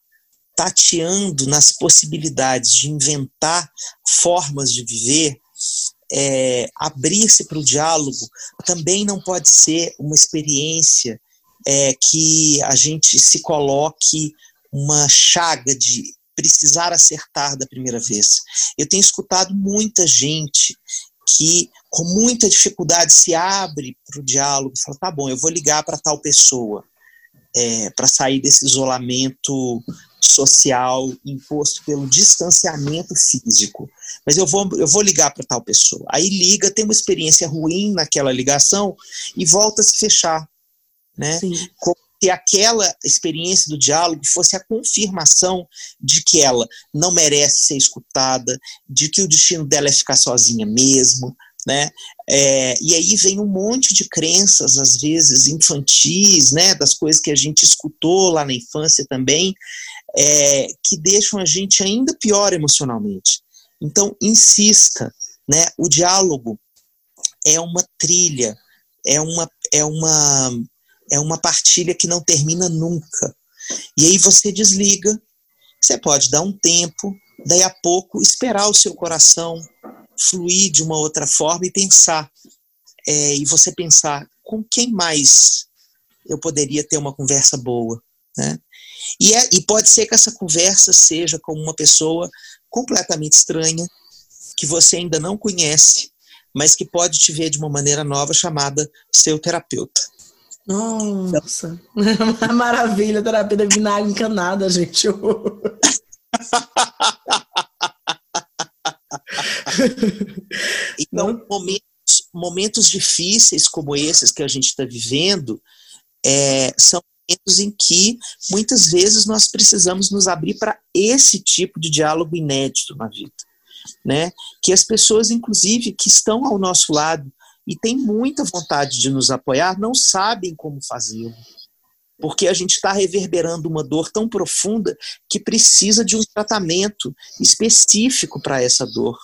tateando nas possibilidades de inventar formas de viver, é, abrir-se para o diálogo também não pode ser uma experiência é, que a gente se coloque uma chaga de precisar acertar da primeira vez. Eu tenho escutado muita gente que com muita dificuldade se abre para o diálogo e fala, tá bom, eu vou ligar para tal pessoa é, para sair desse isolamento social imposto pelo distanciamento físico. Mas eu vou, eu vou ligar para tal pessoa. Aí liga, tem uma experiência ruim naquela ligação e volta a se fechar né? Sim. Como se aquela experiência do diálogo fosse a confirmação de que ela não merece ser escutada, de que o destino dela é ficar sozinha mesmo, né? É, e aí vem um monte de crenças, às vezes infantis, né? Das coisas que a gente escutou lá na infância também, é, que deixam a gente ainda pior emocionalmente. Então, insista, né? O diálogo é uma trilha, é uma, é uma, é uma partilha que não termina nunca. E aí você desliga, você pode dar um tempo, daí a pouco esperar o seu coração fluir de uma outra forma e pensar. É, e você pensar com quem mais eu poderia ter uma conversa boa, né? E, é, e pode ser que essa conversa seja com uma pessoa completamente estranha, que você ainda não conhece, mas que pode te ver de uma maneira nova, chamada seu terapeuta. Nossa, (laughs) maravilha, terapia de vinagre encanada, gente. (laughs) então, momentos, momentos difíceis como esses que a gente está vivendo é, são momentos em que muitas vezes nós precisamos nos abrir para esse tipo de diálogo inédito na vida, né? Que as pessoas, inclusive, que estão ao nosso lado e têm muita vontade de nos apoiar, não sabem como fazê-lo. Porque a gente está reverberando uma dor tão profunda que precisa de um tratamento específico para essa dor.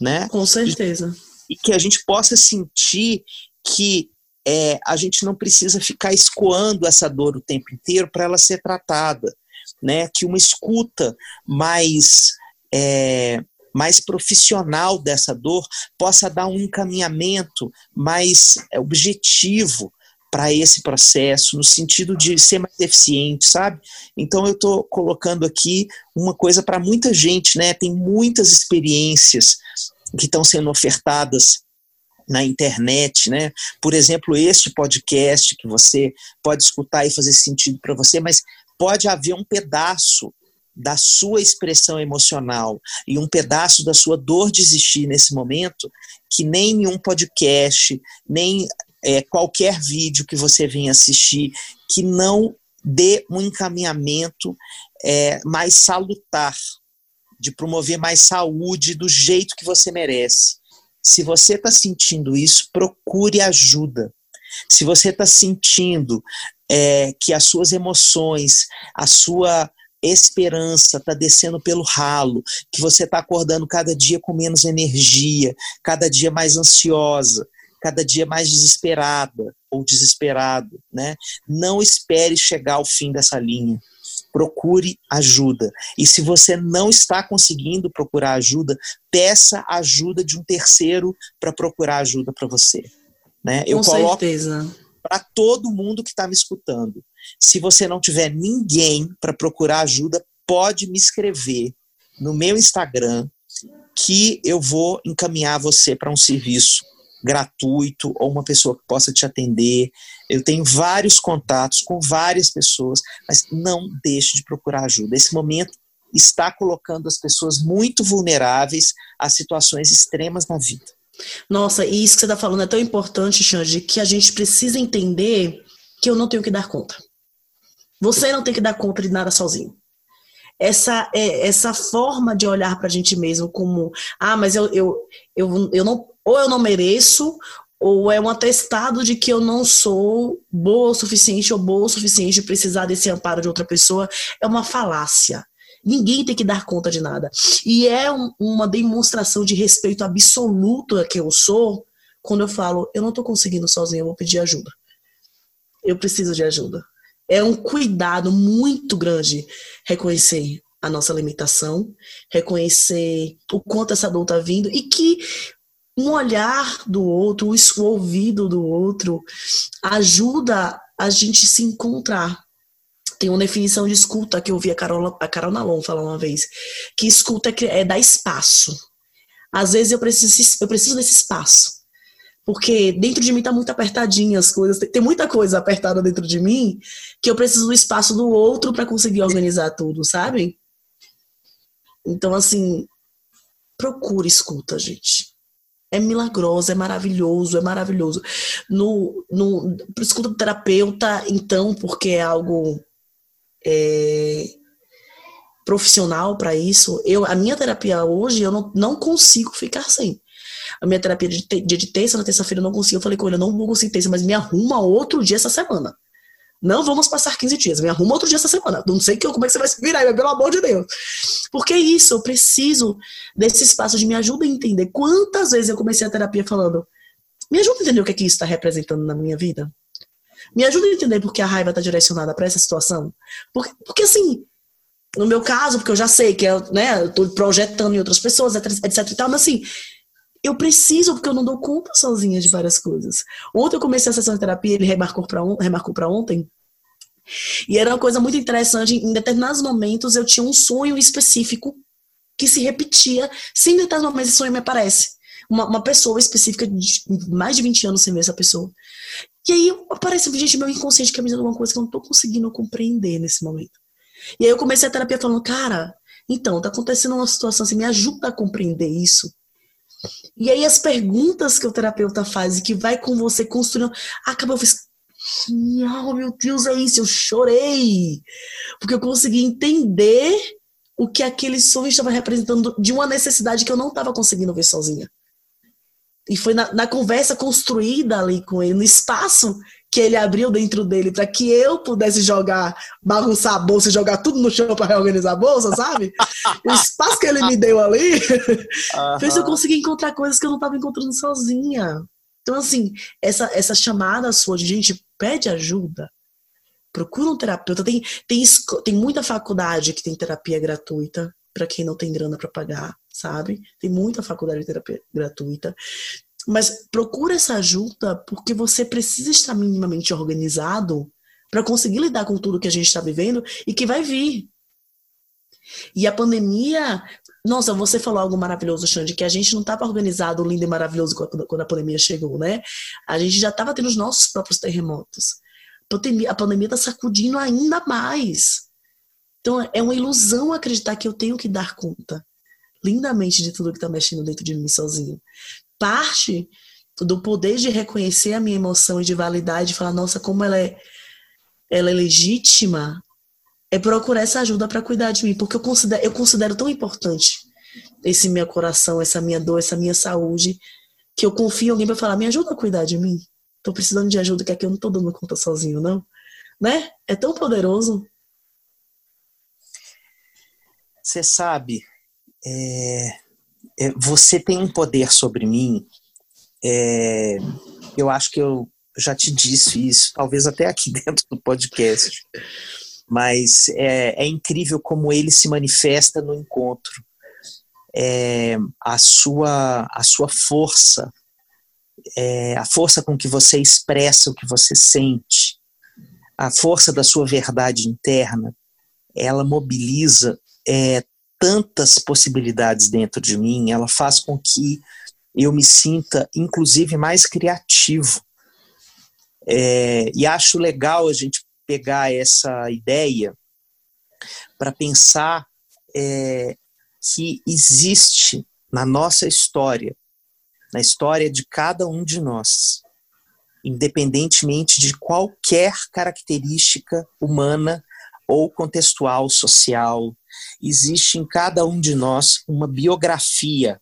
Né? Com certeza. E, e que a gente possa sentir que é, a gente não precisa ficar escoando essa dor o tempo inteiro para ela ser tratada, né? Que uma escuta mais é, mais profissional dessa dor possa dar um encaminhamento mais é, objetivo para esse processo, no sentido de ser mais eficiente, sabe? Então eu estou colocando aqui uma coisa para muita gente, né? Tem muitas experiências que estão sendo ofertadas na internet, né? Por exemplo, este podcast que você pode escutar e fazer sentido para você, mas pode haver um pedaço da sua expressão emocional e um pedaço da sua dor de existir nesse momento que nem nenhum podcast, nem é, qualquer vídeo que você venha assistir que não dê um encaminhamento é, mais salutar, de promover mais saúde do jeito que você merece. Se você está sentindo isso, procure ajuda. Se você está sentindo é, que as suas emoções, a sua esperança está descendo pelo ralo, que você está acordando cada dia com menos energia, cada dia mais ansiosa, cada dia mais desesperada ou desesperado, né? Não espere chegar ao fim dessa linha procure ajuda. E se você não está conseguindo procurar ajuda, peça ajuda de um terceiro para procurar ajuda para você. Né? Eu Com coloco para todo mundo que está me escutando. Se você não tiver ninguém para procurar ajuda, pode me escrever no meu Instagram que eu vou encaminhar você para um serviço gratuito ou uma pessoa que possa te atender. Eu tenho vários contatos com várias pessoas, mas não deixe de procurar ajuda. Esse momento está colocando as pessoas muito vulneráveis a situações extremas na vida. Nossa, e isso que você está falando é tão importante, Xande, que a gente precisa entender que eu não tenho que dar conta. Você não tem que dar conta de nada sozinho. Essa, é, essa forma de olhar para a gente mesmo como, ah, mas eu, eu, eu, eu não ou eu não mereço, ou é um atestado de que eu não sou boa o suficiente ou boa o suficiente de precisar desse amparo de outra pessoa, é uma falácia. Ninguém tem que dar conta de nada. E é um, uma demonstração de respeito absoluto a que eu sou quando eu falo, eu não estou conseguindo sozinho, eu vou pedir ajuda. Eu preciso de ajuda. É um cuidado muito grande reconhecer a nossa limitação, reconhecer o quanto essa dor está vindo e que um olhar do outro, o ouvido do outro, ajuda a gente se encontrar. Tem uma definição de escuta que eu vi a Carol, a Carol Nalon falar uma vez, que escuta é, é dar espaço. Às vezes eu preciso, eu preciso desse espaço. Porque dentro de mim tá muito apertadinha as coisas, tem muita coisa apertada dentro de mim que eu preciso do espaço do outro para conseguir organizar tudo, sabe? Então, assim, procure escuta, gente é milagroso, é maravilhoso, é maravilhoso. No, no, escuta do terapeuta, então, porque é algo é, profissional para isso, eu, a minha terapia hoje, eu não, não consigo ficar sem. A minha terapia de, de, de terça, na terça-feira, eu não consigo. Eu falei com ele, eu não vou conseguir terça, mas me arruma outro dia essa semana. Não vamos passar 15 dias. Me arruma outro dia essa semana. Não sei que, como é que você vai se virar, pelo amor de Deus. Porque é isso, eu preciso desse espaço de me ajuda a entender. Quantas vezes eu comecei a terapia falando, Me ajuda a entender o que, é que isso está representando na minha vida. Me ajuda a entender por que a raiva está direcionada para essa situação. Porque, porque, assim, no meu caso, porque eu já sei que eu, né, eu tô projetando em outras pessoas, etc, etc e tal, mas assim, eu preciso, porque eu não dou conta sozinha de várias coisas. Ontem eu comecei a sessão de terapia, ele remarcou para on, ontem, e era uma coisa muito interessante. Em determinados momentos eu tinha um sonho específico que se repetia. Sem em determinados momentos esse sonho me aparece. Uma, uma pessoa específica de mais de 20 anos sem ver essa pessoa. E aí aparece, gente, meu inconsciente que me dizendo alguma coisa que eu não tô conseguindo compreender nesse momento. E aí eu comecei a terapia falando, cara, então, tá acontecendo uma situação assim, me ajuda a compreender isso. E aí as perguntas que o terapeuta faz e que vai com você construindo, acaba eu fiz, oh, meu Deus, é isso, eu chorei. Porque eu consegui entender o que aquele sonho estava representando de uma necessidade que eu não estava conseguindo ver sozinha. E foi na, na, conversa construída ali com ele, no espaço que ele abriu dentro dele para que eu pudesse jogar, bagunçar a bolsa, jogar tudo no chão para reorganizar a bolsa, sabe? o espaço que ele me deu ali uhum. fez eu conseguir encontrar coisas que eu não estava encontrando sozinha. Então, assim, essa, essa chamada sua de gente pede ajuda, procura um terapeuta. Tem, tem, tem muita faculdade que tem terapia gratuita para quem não tem grana para pagar sabe? Tem muita faculdade de terapia gratuita. Mas procura essa ajuda porque você precisa estar minimamente organizado para conseguir lidar com tudo que a gente está vivendo e que vai vir. E a pandemia. Nossa, você falou algo maravilhoso, Xande, que a gente não estava organizado, lindo e maravilhoso quando a pandemia chegou, né? A gente já estava tendo os nossos próprios terremotos. A pandemia está sacudindo ainda mais. Então, é uma ilusão acreditar que eu tenho que dar conta lindamente de tudo que está mexendo dentro de mim sozinho. Parte do poder de reconhecer a minha emoção e de validar, de falar, nossa, como ela é, ela é legítima, é procurar essa ajuda para cuidar de mim, porque eu considero, eu considero tão importante esse meu coração, essa minha dor, essa minha saúde, que eu confio em alguém para falar, me ajuda a cuidar de mim. Tô precisando de ajuda, que aqui eu não tô dando conta sozinho, não. Né? É tão poderoso. Você sabe, é, é, você tem um poder sobre mim. É, eu acho que eu já te disse isso, talvez até aqui (laughs) dentro do podcast. Mas é, é incrível como ele se manifesta no encontro. É, a sua a sua força, é, a força com que você expressa o que você sente, a força da sua verdade interna, ela mobiliza é, tantas possibilidades dentro de mim, ela faz com que eu me sinta, inclusive, mais criativo. É, e acho legal a gente pegar essa ideia para pensar é, que existe na nossa história, na história de cada um de nós, independentemente de qualquer característica humana ou contextual, social, existe em cada um de nós uma biografia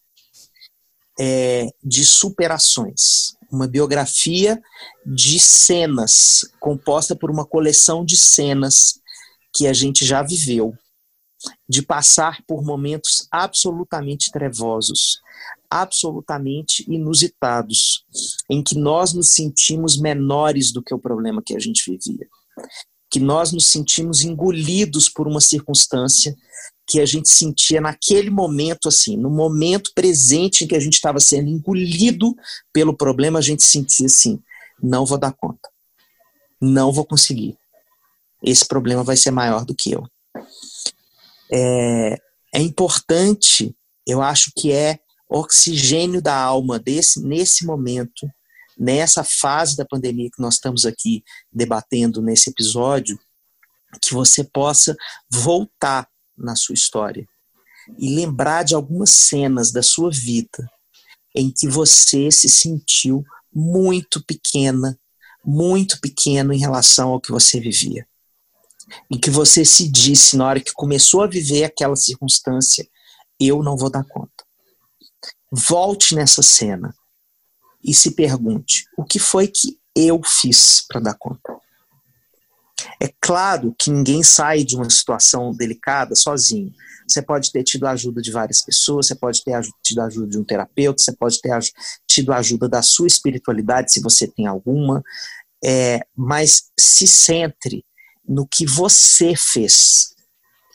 é, de superações, uma biografia de cenas, composta por uma coleção de cenas que a gente já viveu, de passar por momentos absolutamente trevosos, absolutamente inusitados, em que nós nos sentimos menores do que o problema que a gente vivia que nós nos sentimos engolidos por uma circunstância que a gente sentia naquele momento, assim, no momento presente em que a gente estava sendo engolido pelo problema, a gente sentia assim: não vou dar conta, não vou conseguir, esse problema vai ser maior do que eu. É, é importante, eu acho que é oxigênio da alma desse nesse momento nessa fase da pandemia que nós estamos aqui debatendo nesse episódio, que você possa voltar na sua história e lembrar de algumas cenas da sua vida em que você se sentiu muito pequena, muito pequeno em relação ao que você vivia. Em que você se disse na hora que começou a viver aquela circunstância, eu não vou dar conta. Volte nessa cena e se pergunte: o que foi que eu fiz para dar conta? É claro que ninguém sai de uma situação delicada sozinho. Você pode ter tido a ajuda de várias pessoas, você pode ter tido a ajuda de um terapeuta, você pode ter tido a ajuda da sua espiritualidade, se você tem alguma, é, mas se centre no que você fez.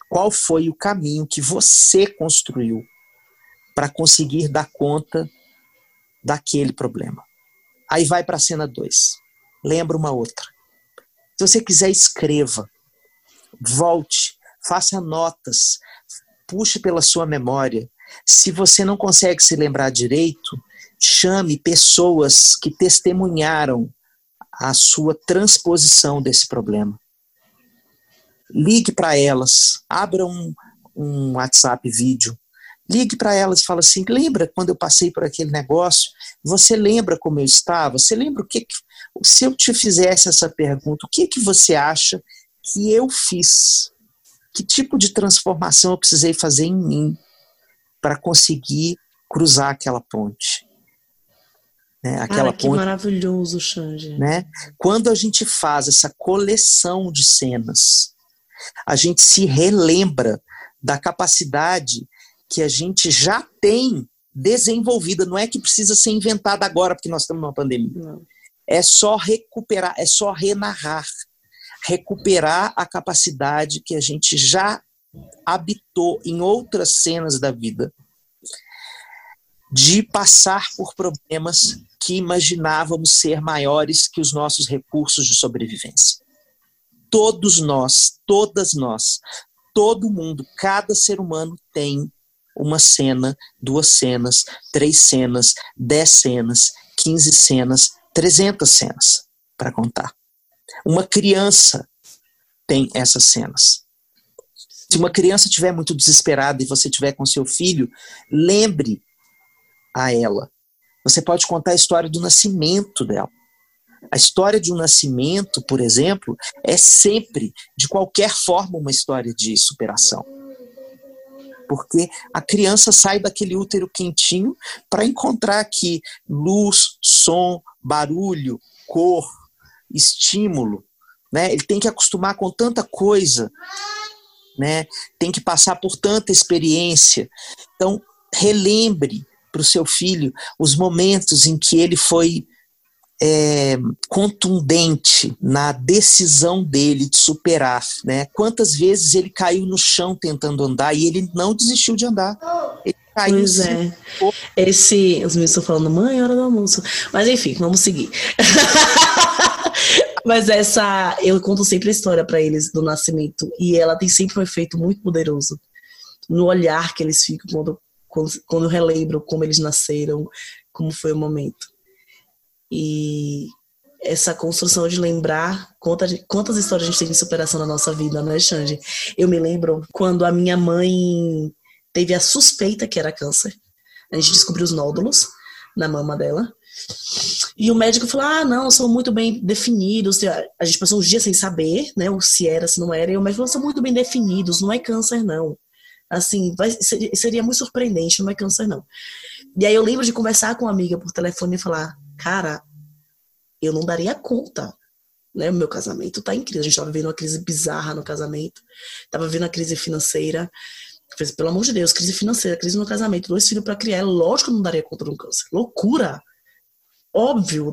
Qual foi o caminho que você construiu para conseguir dar conta daquele problema? Aí vai para a cena 2. Lembra uma outra. Se você quiser, escreva. Volte, faça notas, puxe pela sua memória. Se você não consegue se lembrar direito, chame pessoas que testemunharam a sua transposição desse problema. Ligue para elas, abra um, um WhatsApp vídeo, ligue para elas e fala assim: lembra quando eu passei por aquele negócio? Você lembra como eu estava? Você lembra o que, que se eu te fizesse essa pergunta, o que que você acha que eu fiz? que tipo de transformação eu precisei fazer em mim para conseguir cruzar aquela ponte. Né? Aquela que ponte, maravilhoso, Xande. Né? Quando a gente faz essa coleção de cenas, a gente se relembra da capacidade que a gente já tem desenvolvida. Não é que precisa ser inventada agora, porque nós estamos numa pandemia. Não. É só recuperar, é só renarrar recuperar a capacidade que a gente já habitou em outras cenas da vida de passar por problemas que imaginávamos ser maiores que os nossos recursos de sobrevivência. Todos nós, todas nós, todo mundo, cada ser humano tem uma cena, duas cenas, três cenas, dez cenas, quinze cenas, trezentas cenas para contar. Uma criança tem essas cenas. Se uma criança estiver muito desesperada e você estiver com seu filho, lembre a ela. Você pode contar a história do nascimento dela. A história de um nascimento, por exemplo, é sempre, de qualquer forma, uma história de superação. Porque a criança sai daquele útero quentinho para encontrar aqui luz, som, barulho, cor, estímulo, né? Ele tem que acostumar com tanta coisa, né? Tem que passar por tanta experiência. Então, relembre para o seu filho os momentos em que ele foi é, contundente na decisão dele de superar, né? Quantas vezes ele caiu no chão tentando andar e ele não desistiu de andar. Ele caiu pois é. Esse, os meus estão falando, mãe, hora do almoço. Mas enfim, vamos seguir. (laughs) Mas essa, eu conto sempre a história para eles do nascimento e ela tem sempre um efeito muito poderoso no olhar que eles ficam quando, quando, quando relembram como eles nasceram, como foi o momento. E essa construção de lembrar quantas, quantas histórias a gente tem de superação na nossa vida, né, Xande? Eu me lembro quando a minha mãe teve a suspeita que era câncer. A gente descobriu os nódulos na mama dela. E o médico falou: ah, não, são muito bem definidos. A gente passou uns dias sem saber, né, se era, se não era. E o médico falou: são muito bem definidos, não é câncer, não. Assim, vai, seria muito surpreendente, não é câncer, não. E aí eu lembro de conversar com uma amiga por telefone e falar: cara, eu não daria conta. Né? Meu casamento tá em crise. A gente tava vivendo uma crise bizarra no casamento, tava vivendo uma crise financeira. Falei, pelo amor de Deus, crise financeira, crise no casamento, dois filhos para criar, lógico que eu não daria conta de um câncer. Loucura! óbvio,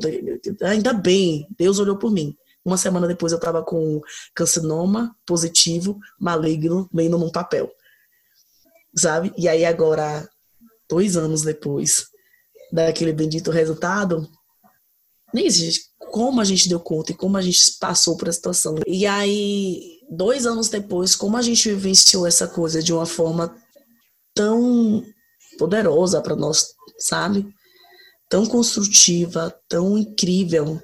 ainda bem, Deus olhou por mim. Uma semana depois eu estava com carcinoma positivo, maligno, lendo num papel. Sabe? E aí agora, dois anos depois daquele bendito resultado, nem existe como a gente deu conta e como a gente passou por a situação. E aí, dois anos depois, como a gente vivenciou essa coisa de uma forma tão poderosa para nós, sabe? tão construtiva, tão incrível.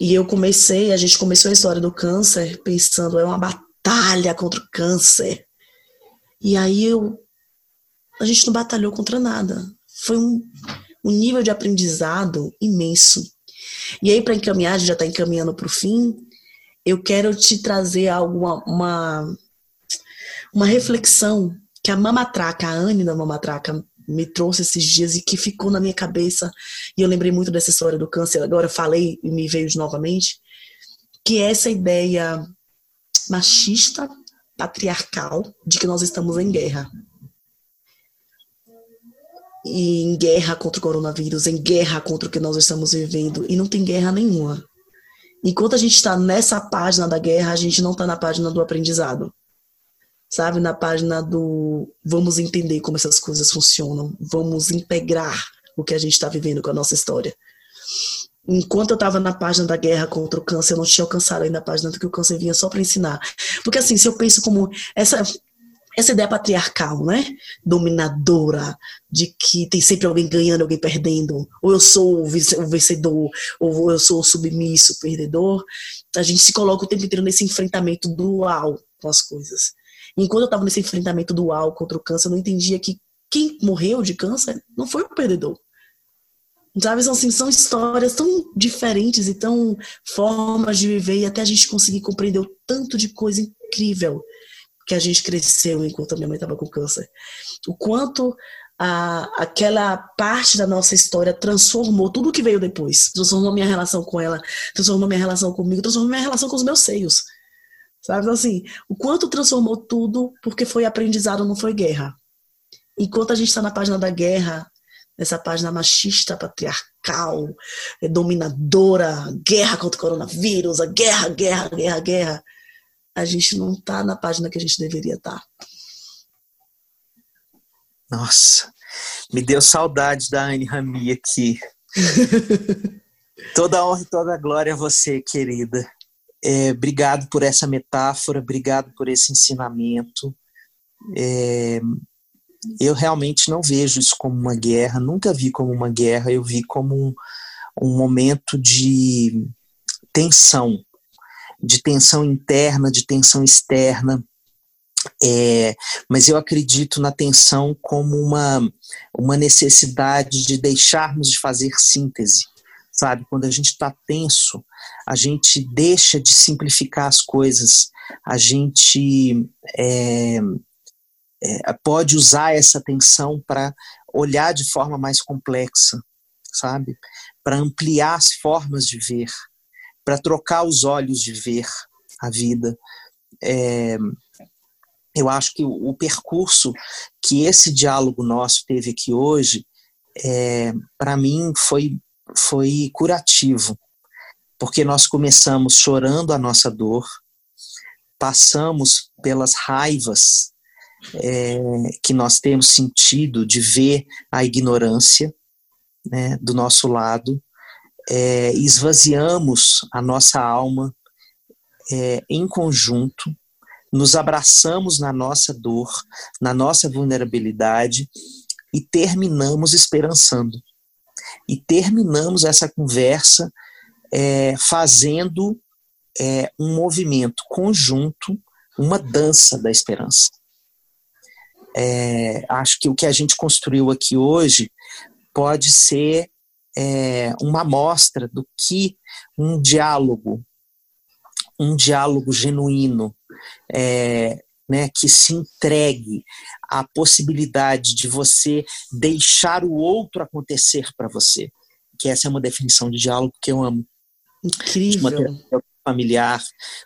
E eu comecei, a gente começou a história do câncer pensando, é uma batalha contra o câncer. E aí eu, a gente não batalhou contra nada. Foi um, um nível de aprendizado imenso. E aí, para encaminhar, a gente já está encaminhando para o fim, eu quero te trazer alguma, uma, uma reflexão que a Mamatraca, a Anne da Mamatraca, me trouxe esses dias e que ficou na minha cabeça. E eu lembrei muito dessa história do câncer, agora falei e me veio novamente, que é essa ideia machista, patriarcal, de que nós estamos em guerra. Em guerra contra o coronavírus, em guerra contra o que nós estamos vivendo, e não tem guerra nenhuma. Enquanto a gente está nessa página da guerra, a gente não está na página do aprendizado. Sabe? Na página do vamos entender como essas coisas funcionam, vamos integrar o que a gente está vivendo com a nossa história. Enquanto eu estava na página da guerra contra o câncer, eu não tinha alcançado ainda a página do que o câncer vinha só para ensinar. Porque assim, se eu penso como essa essa ideia patriarcal, né? Dominadora, de que tem sempre alguém ganhando, alguém perdendo, ou eu sou o vencedor, ou eu sou o submisso, o perdedor. A gente se coloca o tempo inteiro nesse enfrentamento dual com as coisas. Enquanto eu estava nesse enfrentamento dual contra o câncer, eu não entendia que quem morreu de câncer não foi o perdedor. Sabe, são, assim, são histórias tão diferentes e tão formas de viver, e até a gente conseguir compreender o tanto de coisa incrível que a gente cresceu enquanto a minha mãe estava com câncer. O quanto a, aquela parte da nossa história transformou tudo que veio depois. Transformou minha relação com ela, transformou minha relação comigo, transformou minha relação com os meus seios. Sabe então, assim, o quanto transformou tudo porque foi aprendizado, não foi guerra. Enquanto a gente está na página da guerra, nessa página machista, patriarcal, dominadora, guerra contra o coronavírus, a guerra, guerra, guerra, guerra a gente não está na página que a gente deveria estar. Tá. Nossa, me deu saudade da Anne Rami aqui. (laughs) toda a honra e toda a glória a você, querida. É, obrigado por essa metáfora, obrigado por esse ensinamento. É, eu realmente não vejo isso como uma guerra, nunca vi como uma guerra, eu vi como um, um momento de tensão, de tensão interna, de tensão externa. É, mas eu acredito na tensão como uma, uma necessidade de deixarmos de fazer síntese, sabe? Quando a gente está tenso, a gente deixa de simplificar as coisas, a gente é, é, pode usar essa tensão para olhar de forma mais complexa, sabe? Para ampliar as formas de ver para trocar os olhos de ver a vida. É, eu acho que o, o, percurso que esse diálogo nosso teve aqui hoje, é, para mim, foi, foi curativo, porque nós começamos chorando a nossa dor, passamos pelas raivas é, que nós temos sentido de ver a ignorância né, do nosso lado, é, esvaziamos a nossa alma é, em conjunto, nos abraçamos na nossa dor, na nossa vulnerabilidade e terminamos esperançando. E terminamos essa conversa é, fazendo é, um movimento conjunto, uma dança da esperança. É, acho que o que a gente construiu aqui hoje pode ser é, uma amostra do que um diálogo, um diálogo genuíno, é, né, que se entregue à possibilidade de você deixar o outro acontecer para você. Que essa é uma definição de diálogo que eu amo. Incrível. uma familiar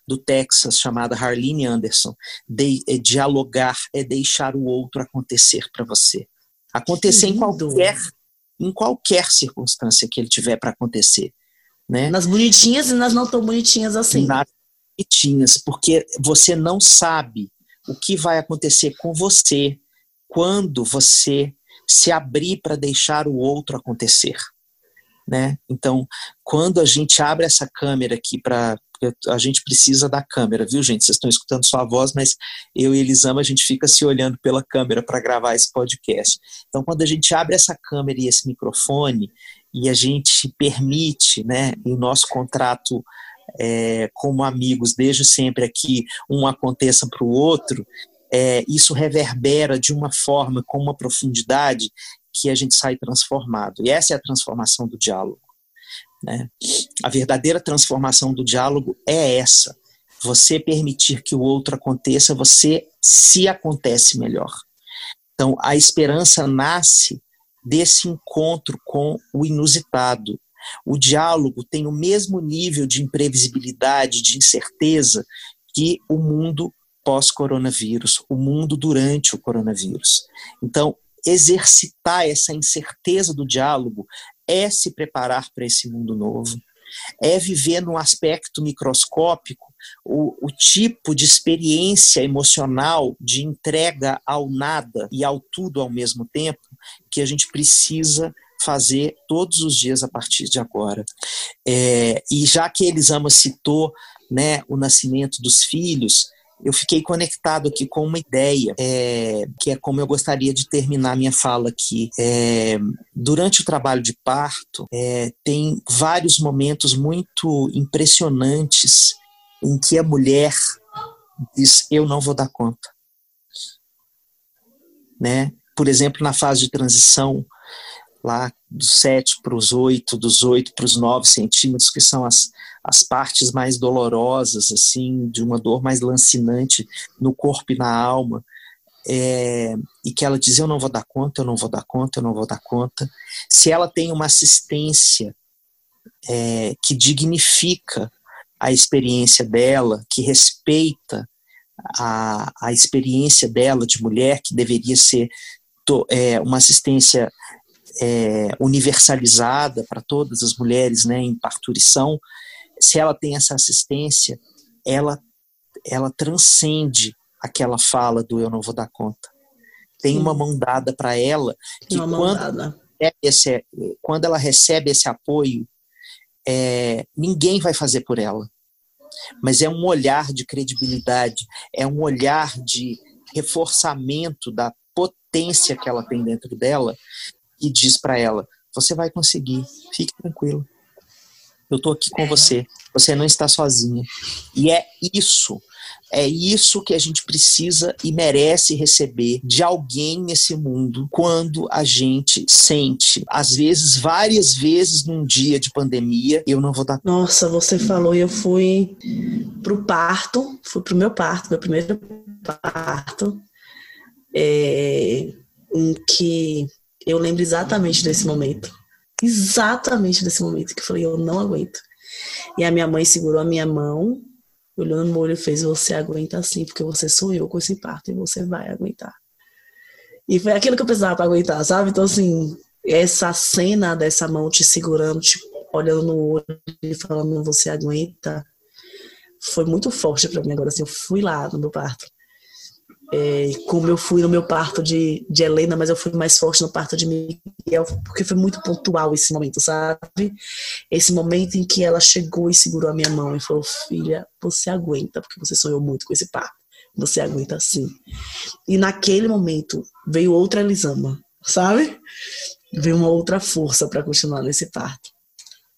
do Texas chamada Harlene Anderson. De, é, dialogar é deixar o outro acontecer para você. Acontecer em qualquer em qualquer circunstância que ele tiver para acontecer. Né? Nas bonitinhas e nas não tão bonitinhas assim. Nas bonitinhas, porque você não sabe o que vai acontecer com você quando você se abrir para deixar o outro acontecer. Né? Então, quando a gente abre essa câmera aqui para a gente precisa da câmera, viu, gente? Vocês estão escutando sua voz, mas eu e Elisama, a gente fica se olhando pela câmera para gravar esse podcast. Então, quando a gente abre essa câmera e esse microfone e a gente permite, né, o nosso contrato é, como amigos, desde sempre aqui, um aconteça para o outro, é, isso reverbera de uma forma, com uma profundidade, que a gente sai transformado. E essa é a transformação do diálogo. Né? A verdadeira transformação do diálogo é essa. Você permitir que o outro aconteça, você se acontece melhor. Então, a esperança nasce desse encontro com o inusitado. O diálogo tem o mesmo nível de imprevisibilidade, de incerteza e o mundo pós-coronavírus, o mundo durante o coronavírus. Então, exercitar essa incerteza do diálogo é se preparar para esse mundo novo, é viver num aspecto microscópico o, o, tipo de experiência emocional de entrega ao nada e ao tudo ao mesmo tempo que a gente precisa fazer todos os dias a partir de agora. É, e já que Elisama citou né, o nascimento dos filhos, eu fiquei conectado aqui com uma ideia, é, que é como eu gostaria de terminar minha fala aqui. É, durante o trabalho de parto, é, tem vários momentos muito impressionantes em que a mulher diz: Eu não vou dar conta. Né? Por exemplo, na fase de transição, lá dos 7 para os 8, dos 8 para os 9 centímetros, que são as, as partes mais dolorosas, assim, de uma dor mais lancinante no corpo e na alma, é, e que ela diz: Eu não vou dar conta, eu não vou dar conta, eu não vou dar conta. Se ela tem uma assistência é, que dignifica a experiência dela, que respeita a, a experiência dela de mulher, que deveria ser to, é, uma assistência é, universalizada para todas as mulheres né, em parturição, se ela tem essa assistência, ela, ela transcende aquela fala do eu não vou dar conta. Tem uma mão dada para ela que quando, esse, quando ela recebe esse apoio, é, ninguém vai fazer por ela. Mas é um olhar de credibilidade, é um olhar de reforçamento da potência que ela tem dentro dela e diz para ela: você vai conseguir, fique tranquilo. Eu estou aqui com você. Você não está sozinha. E é isso. É isso que a gente precisa e merece receber de alguém nesse mundo quando a gente sente, às vezes, várias vezes num dia de pandemia, eu não vou dar. Nossa, você falou e eu fui pro parto, fui pro meu parto, meu primeiro parto, é, em que eu lembro exatamente desse momento. Exatamente desse momento que eu falei, eu não aguento. E a minha mãe segurou a minha mão, olhou no olho e fez: Você aguenta sim, porque você sonhou com esse parto e você vai aguentar. E foi aquilo que eu precisava para aguentar, sabe? Então, assim, essa cena dessa mão te segurando, te olhando no olho e falando: Você aguenta, foi muito forte para mim. Agora, assim, eu fui lá no meu parto é, como eu fui no meu parto de, de Helena, mas eu fui mais forte no parto de Miguel, porque foi muito pontual esse momento, sabe? Esse momento em que ela chegou e segurou a minha mão e falou: Filha, você aguenta, porque você sonhou muito com esse parto. Você aguenta sim. E naquele momento veio outra Elisama, sabe? Veio uma outra força para continuar nesse parto.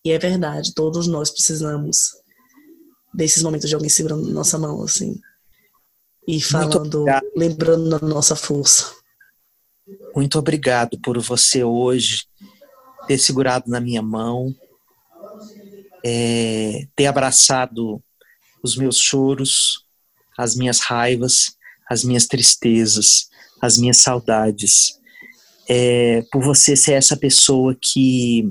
E é verdade, todos nós precisamos desses momentos de alguém segurando nossa mão, assim e falando, lembrando da nossa força. Muito obrigado por você hoje ter segurado na minha mão, é, ter abraçado os meus choros, as minhas raivas, as minhas tristezas, as minhas saudades, é, por você ser essa pessoa que,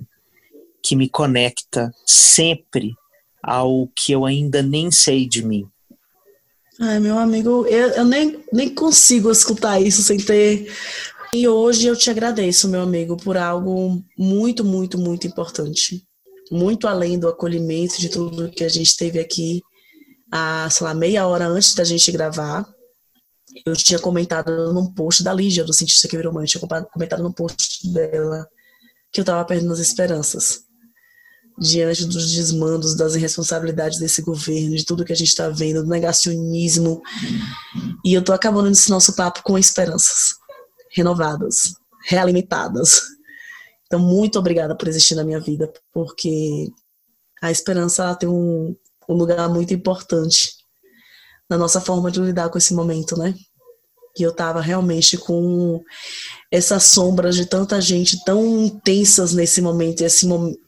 que me conecta sempre ao que eu ainda nem sei de mim. Ai, meu amigo, eu, eu nem, nem consigo escutar isso sem ter. E hoje eu te agradeço, meu amigo, por algo muito, muito, muito importante. Muito além do acolhimento de tudo que a gente teve aqui, a, sei lá, meia hora antes da gente gravar. Eu tinha comentado num post da Lígia, do cientista que virou mãe, eu tinha comentado no post dela que eu tava perdendo as esperanças diante dos desmandos, das irresponsabilidades desse governo, de tudo que a gente está vendo, do negacionismo. E eu tô acabando esse nosso papo com esperanças renovadas, realimentadas. Então, muito obrigada por existir na minha vida, porque a esperança tem um, um lugar muito importante na nossa forma de lidar com esse momento, né? E eu tava realmente com essas sombras de tanta gente tão intensas nesse momento, esse momento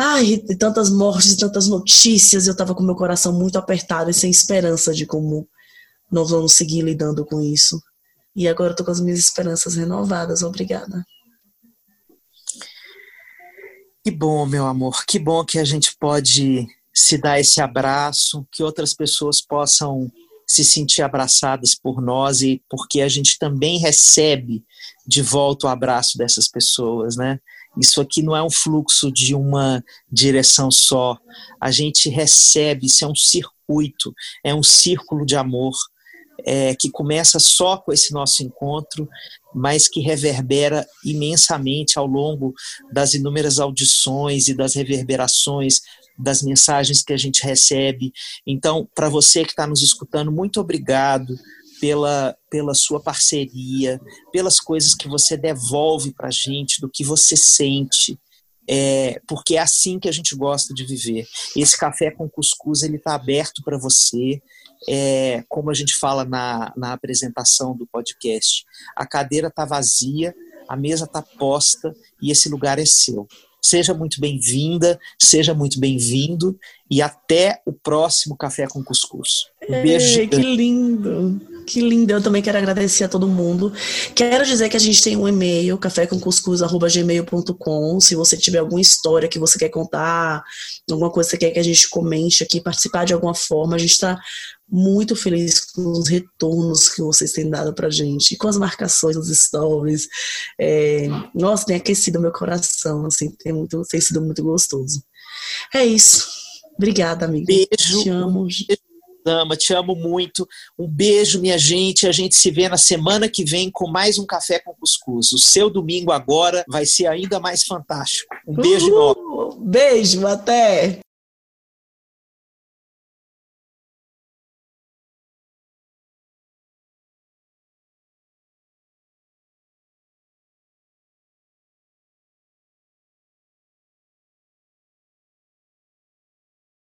Ai, tantas mortes, tantas notícias, eu estava com meu coração muito apertado e sem esperança de como nós vamos seguir lidando com isso. E agora estou com as minhas esperanças renovadas. Obrigada. Que bom, meu amor. Que bom que a gente pode se dar esse abraço, que outras pessoas possam se sentir abraçadas por nós e porque a gente também recebe de volta o abraço dessas pessoas, né? Isso aqui não é um fluxo de uma direção só. A gente recebe, isso é um circuito, é um círculo de amor é, que começa só com esse nosso encontro, mas que reverbera imensamente ao longo das inúmeras audições e das reverberações das mensagens que a gente recebe. Então, para você que está nos escutando, muito obrigado pela, pela sua parceria, pelas coisas que você devolve para a gente, do que você sente. É, porque é assim que a gente gosta de viver. Esse café com cuscuz ele está aberto para você é, como a gente fala na, na apresentação do podcast, a cadeira está vazia, a mesa está posta e esse lugar é seu. Seja muito bem-vinda, seja muito bem-vindo e até o próximo Café com Cuscuz. Um beijo. Ei, que lindo, que lindo. Eu também quero agradecer a todo mundo. Quero dizer que a gente tem um e-mail, cafécomcuscuz.gmail.com. Se você tiver alguma história que você quer contar, alguma coisa que você quer que a gente comente aqui, participar de alguma forma, a gente está muito feliz com os retornos que vocês têm dado pra gente, com as marcações nos stories. É, nossa, tem aquecido meu coração, assim, tem, muito, tem sido muito gostoso. É isso. Obrigada, amiga. Beijo. Te amo. Beijo, Dama, te amo muito. Um beijo, minha gente. A gente se vê na semana que vem com mais um Café com Cuscuz. O seu domingo agora vai ser ainda mais fantástico. Um beijo Uhul. Beijo, até!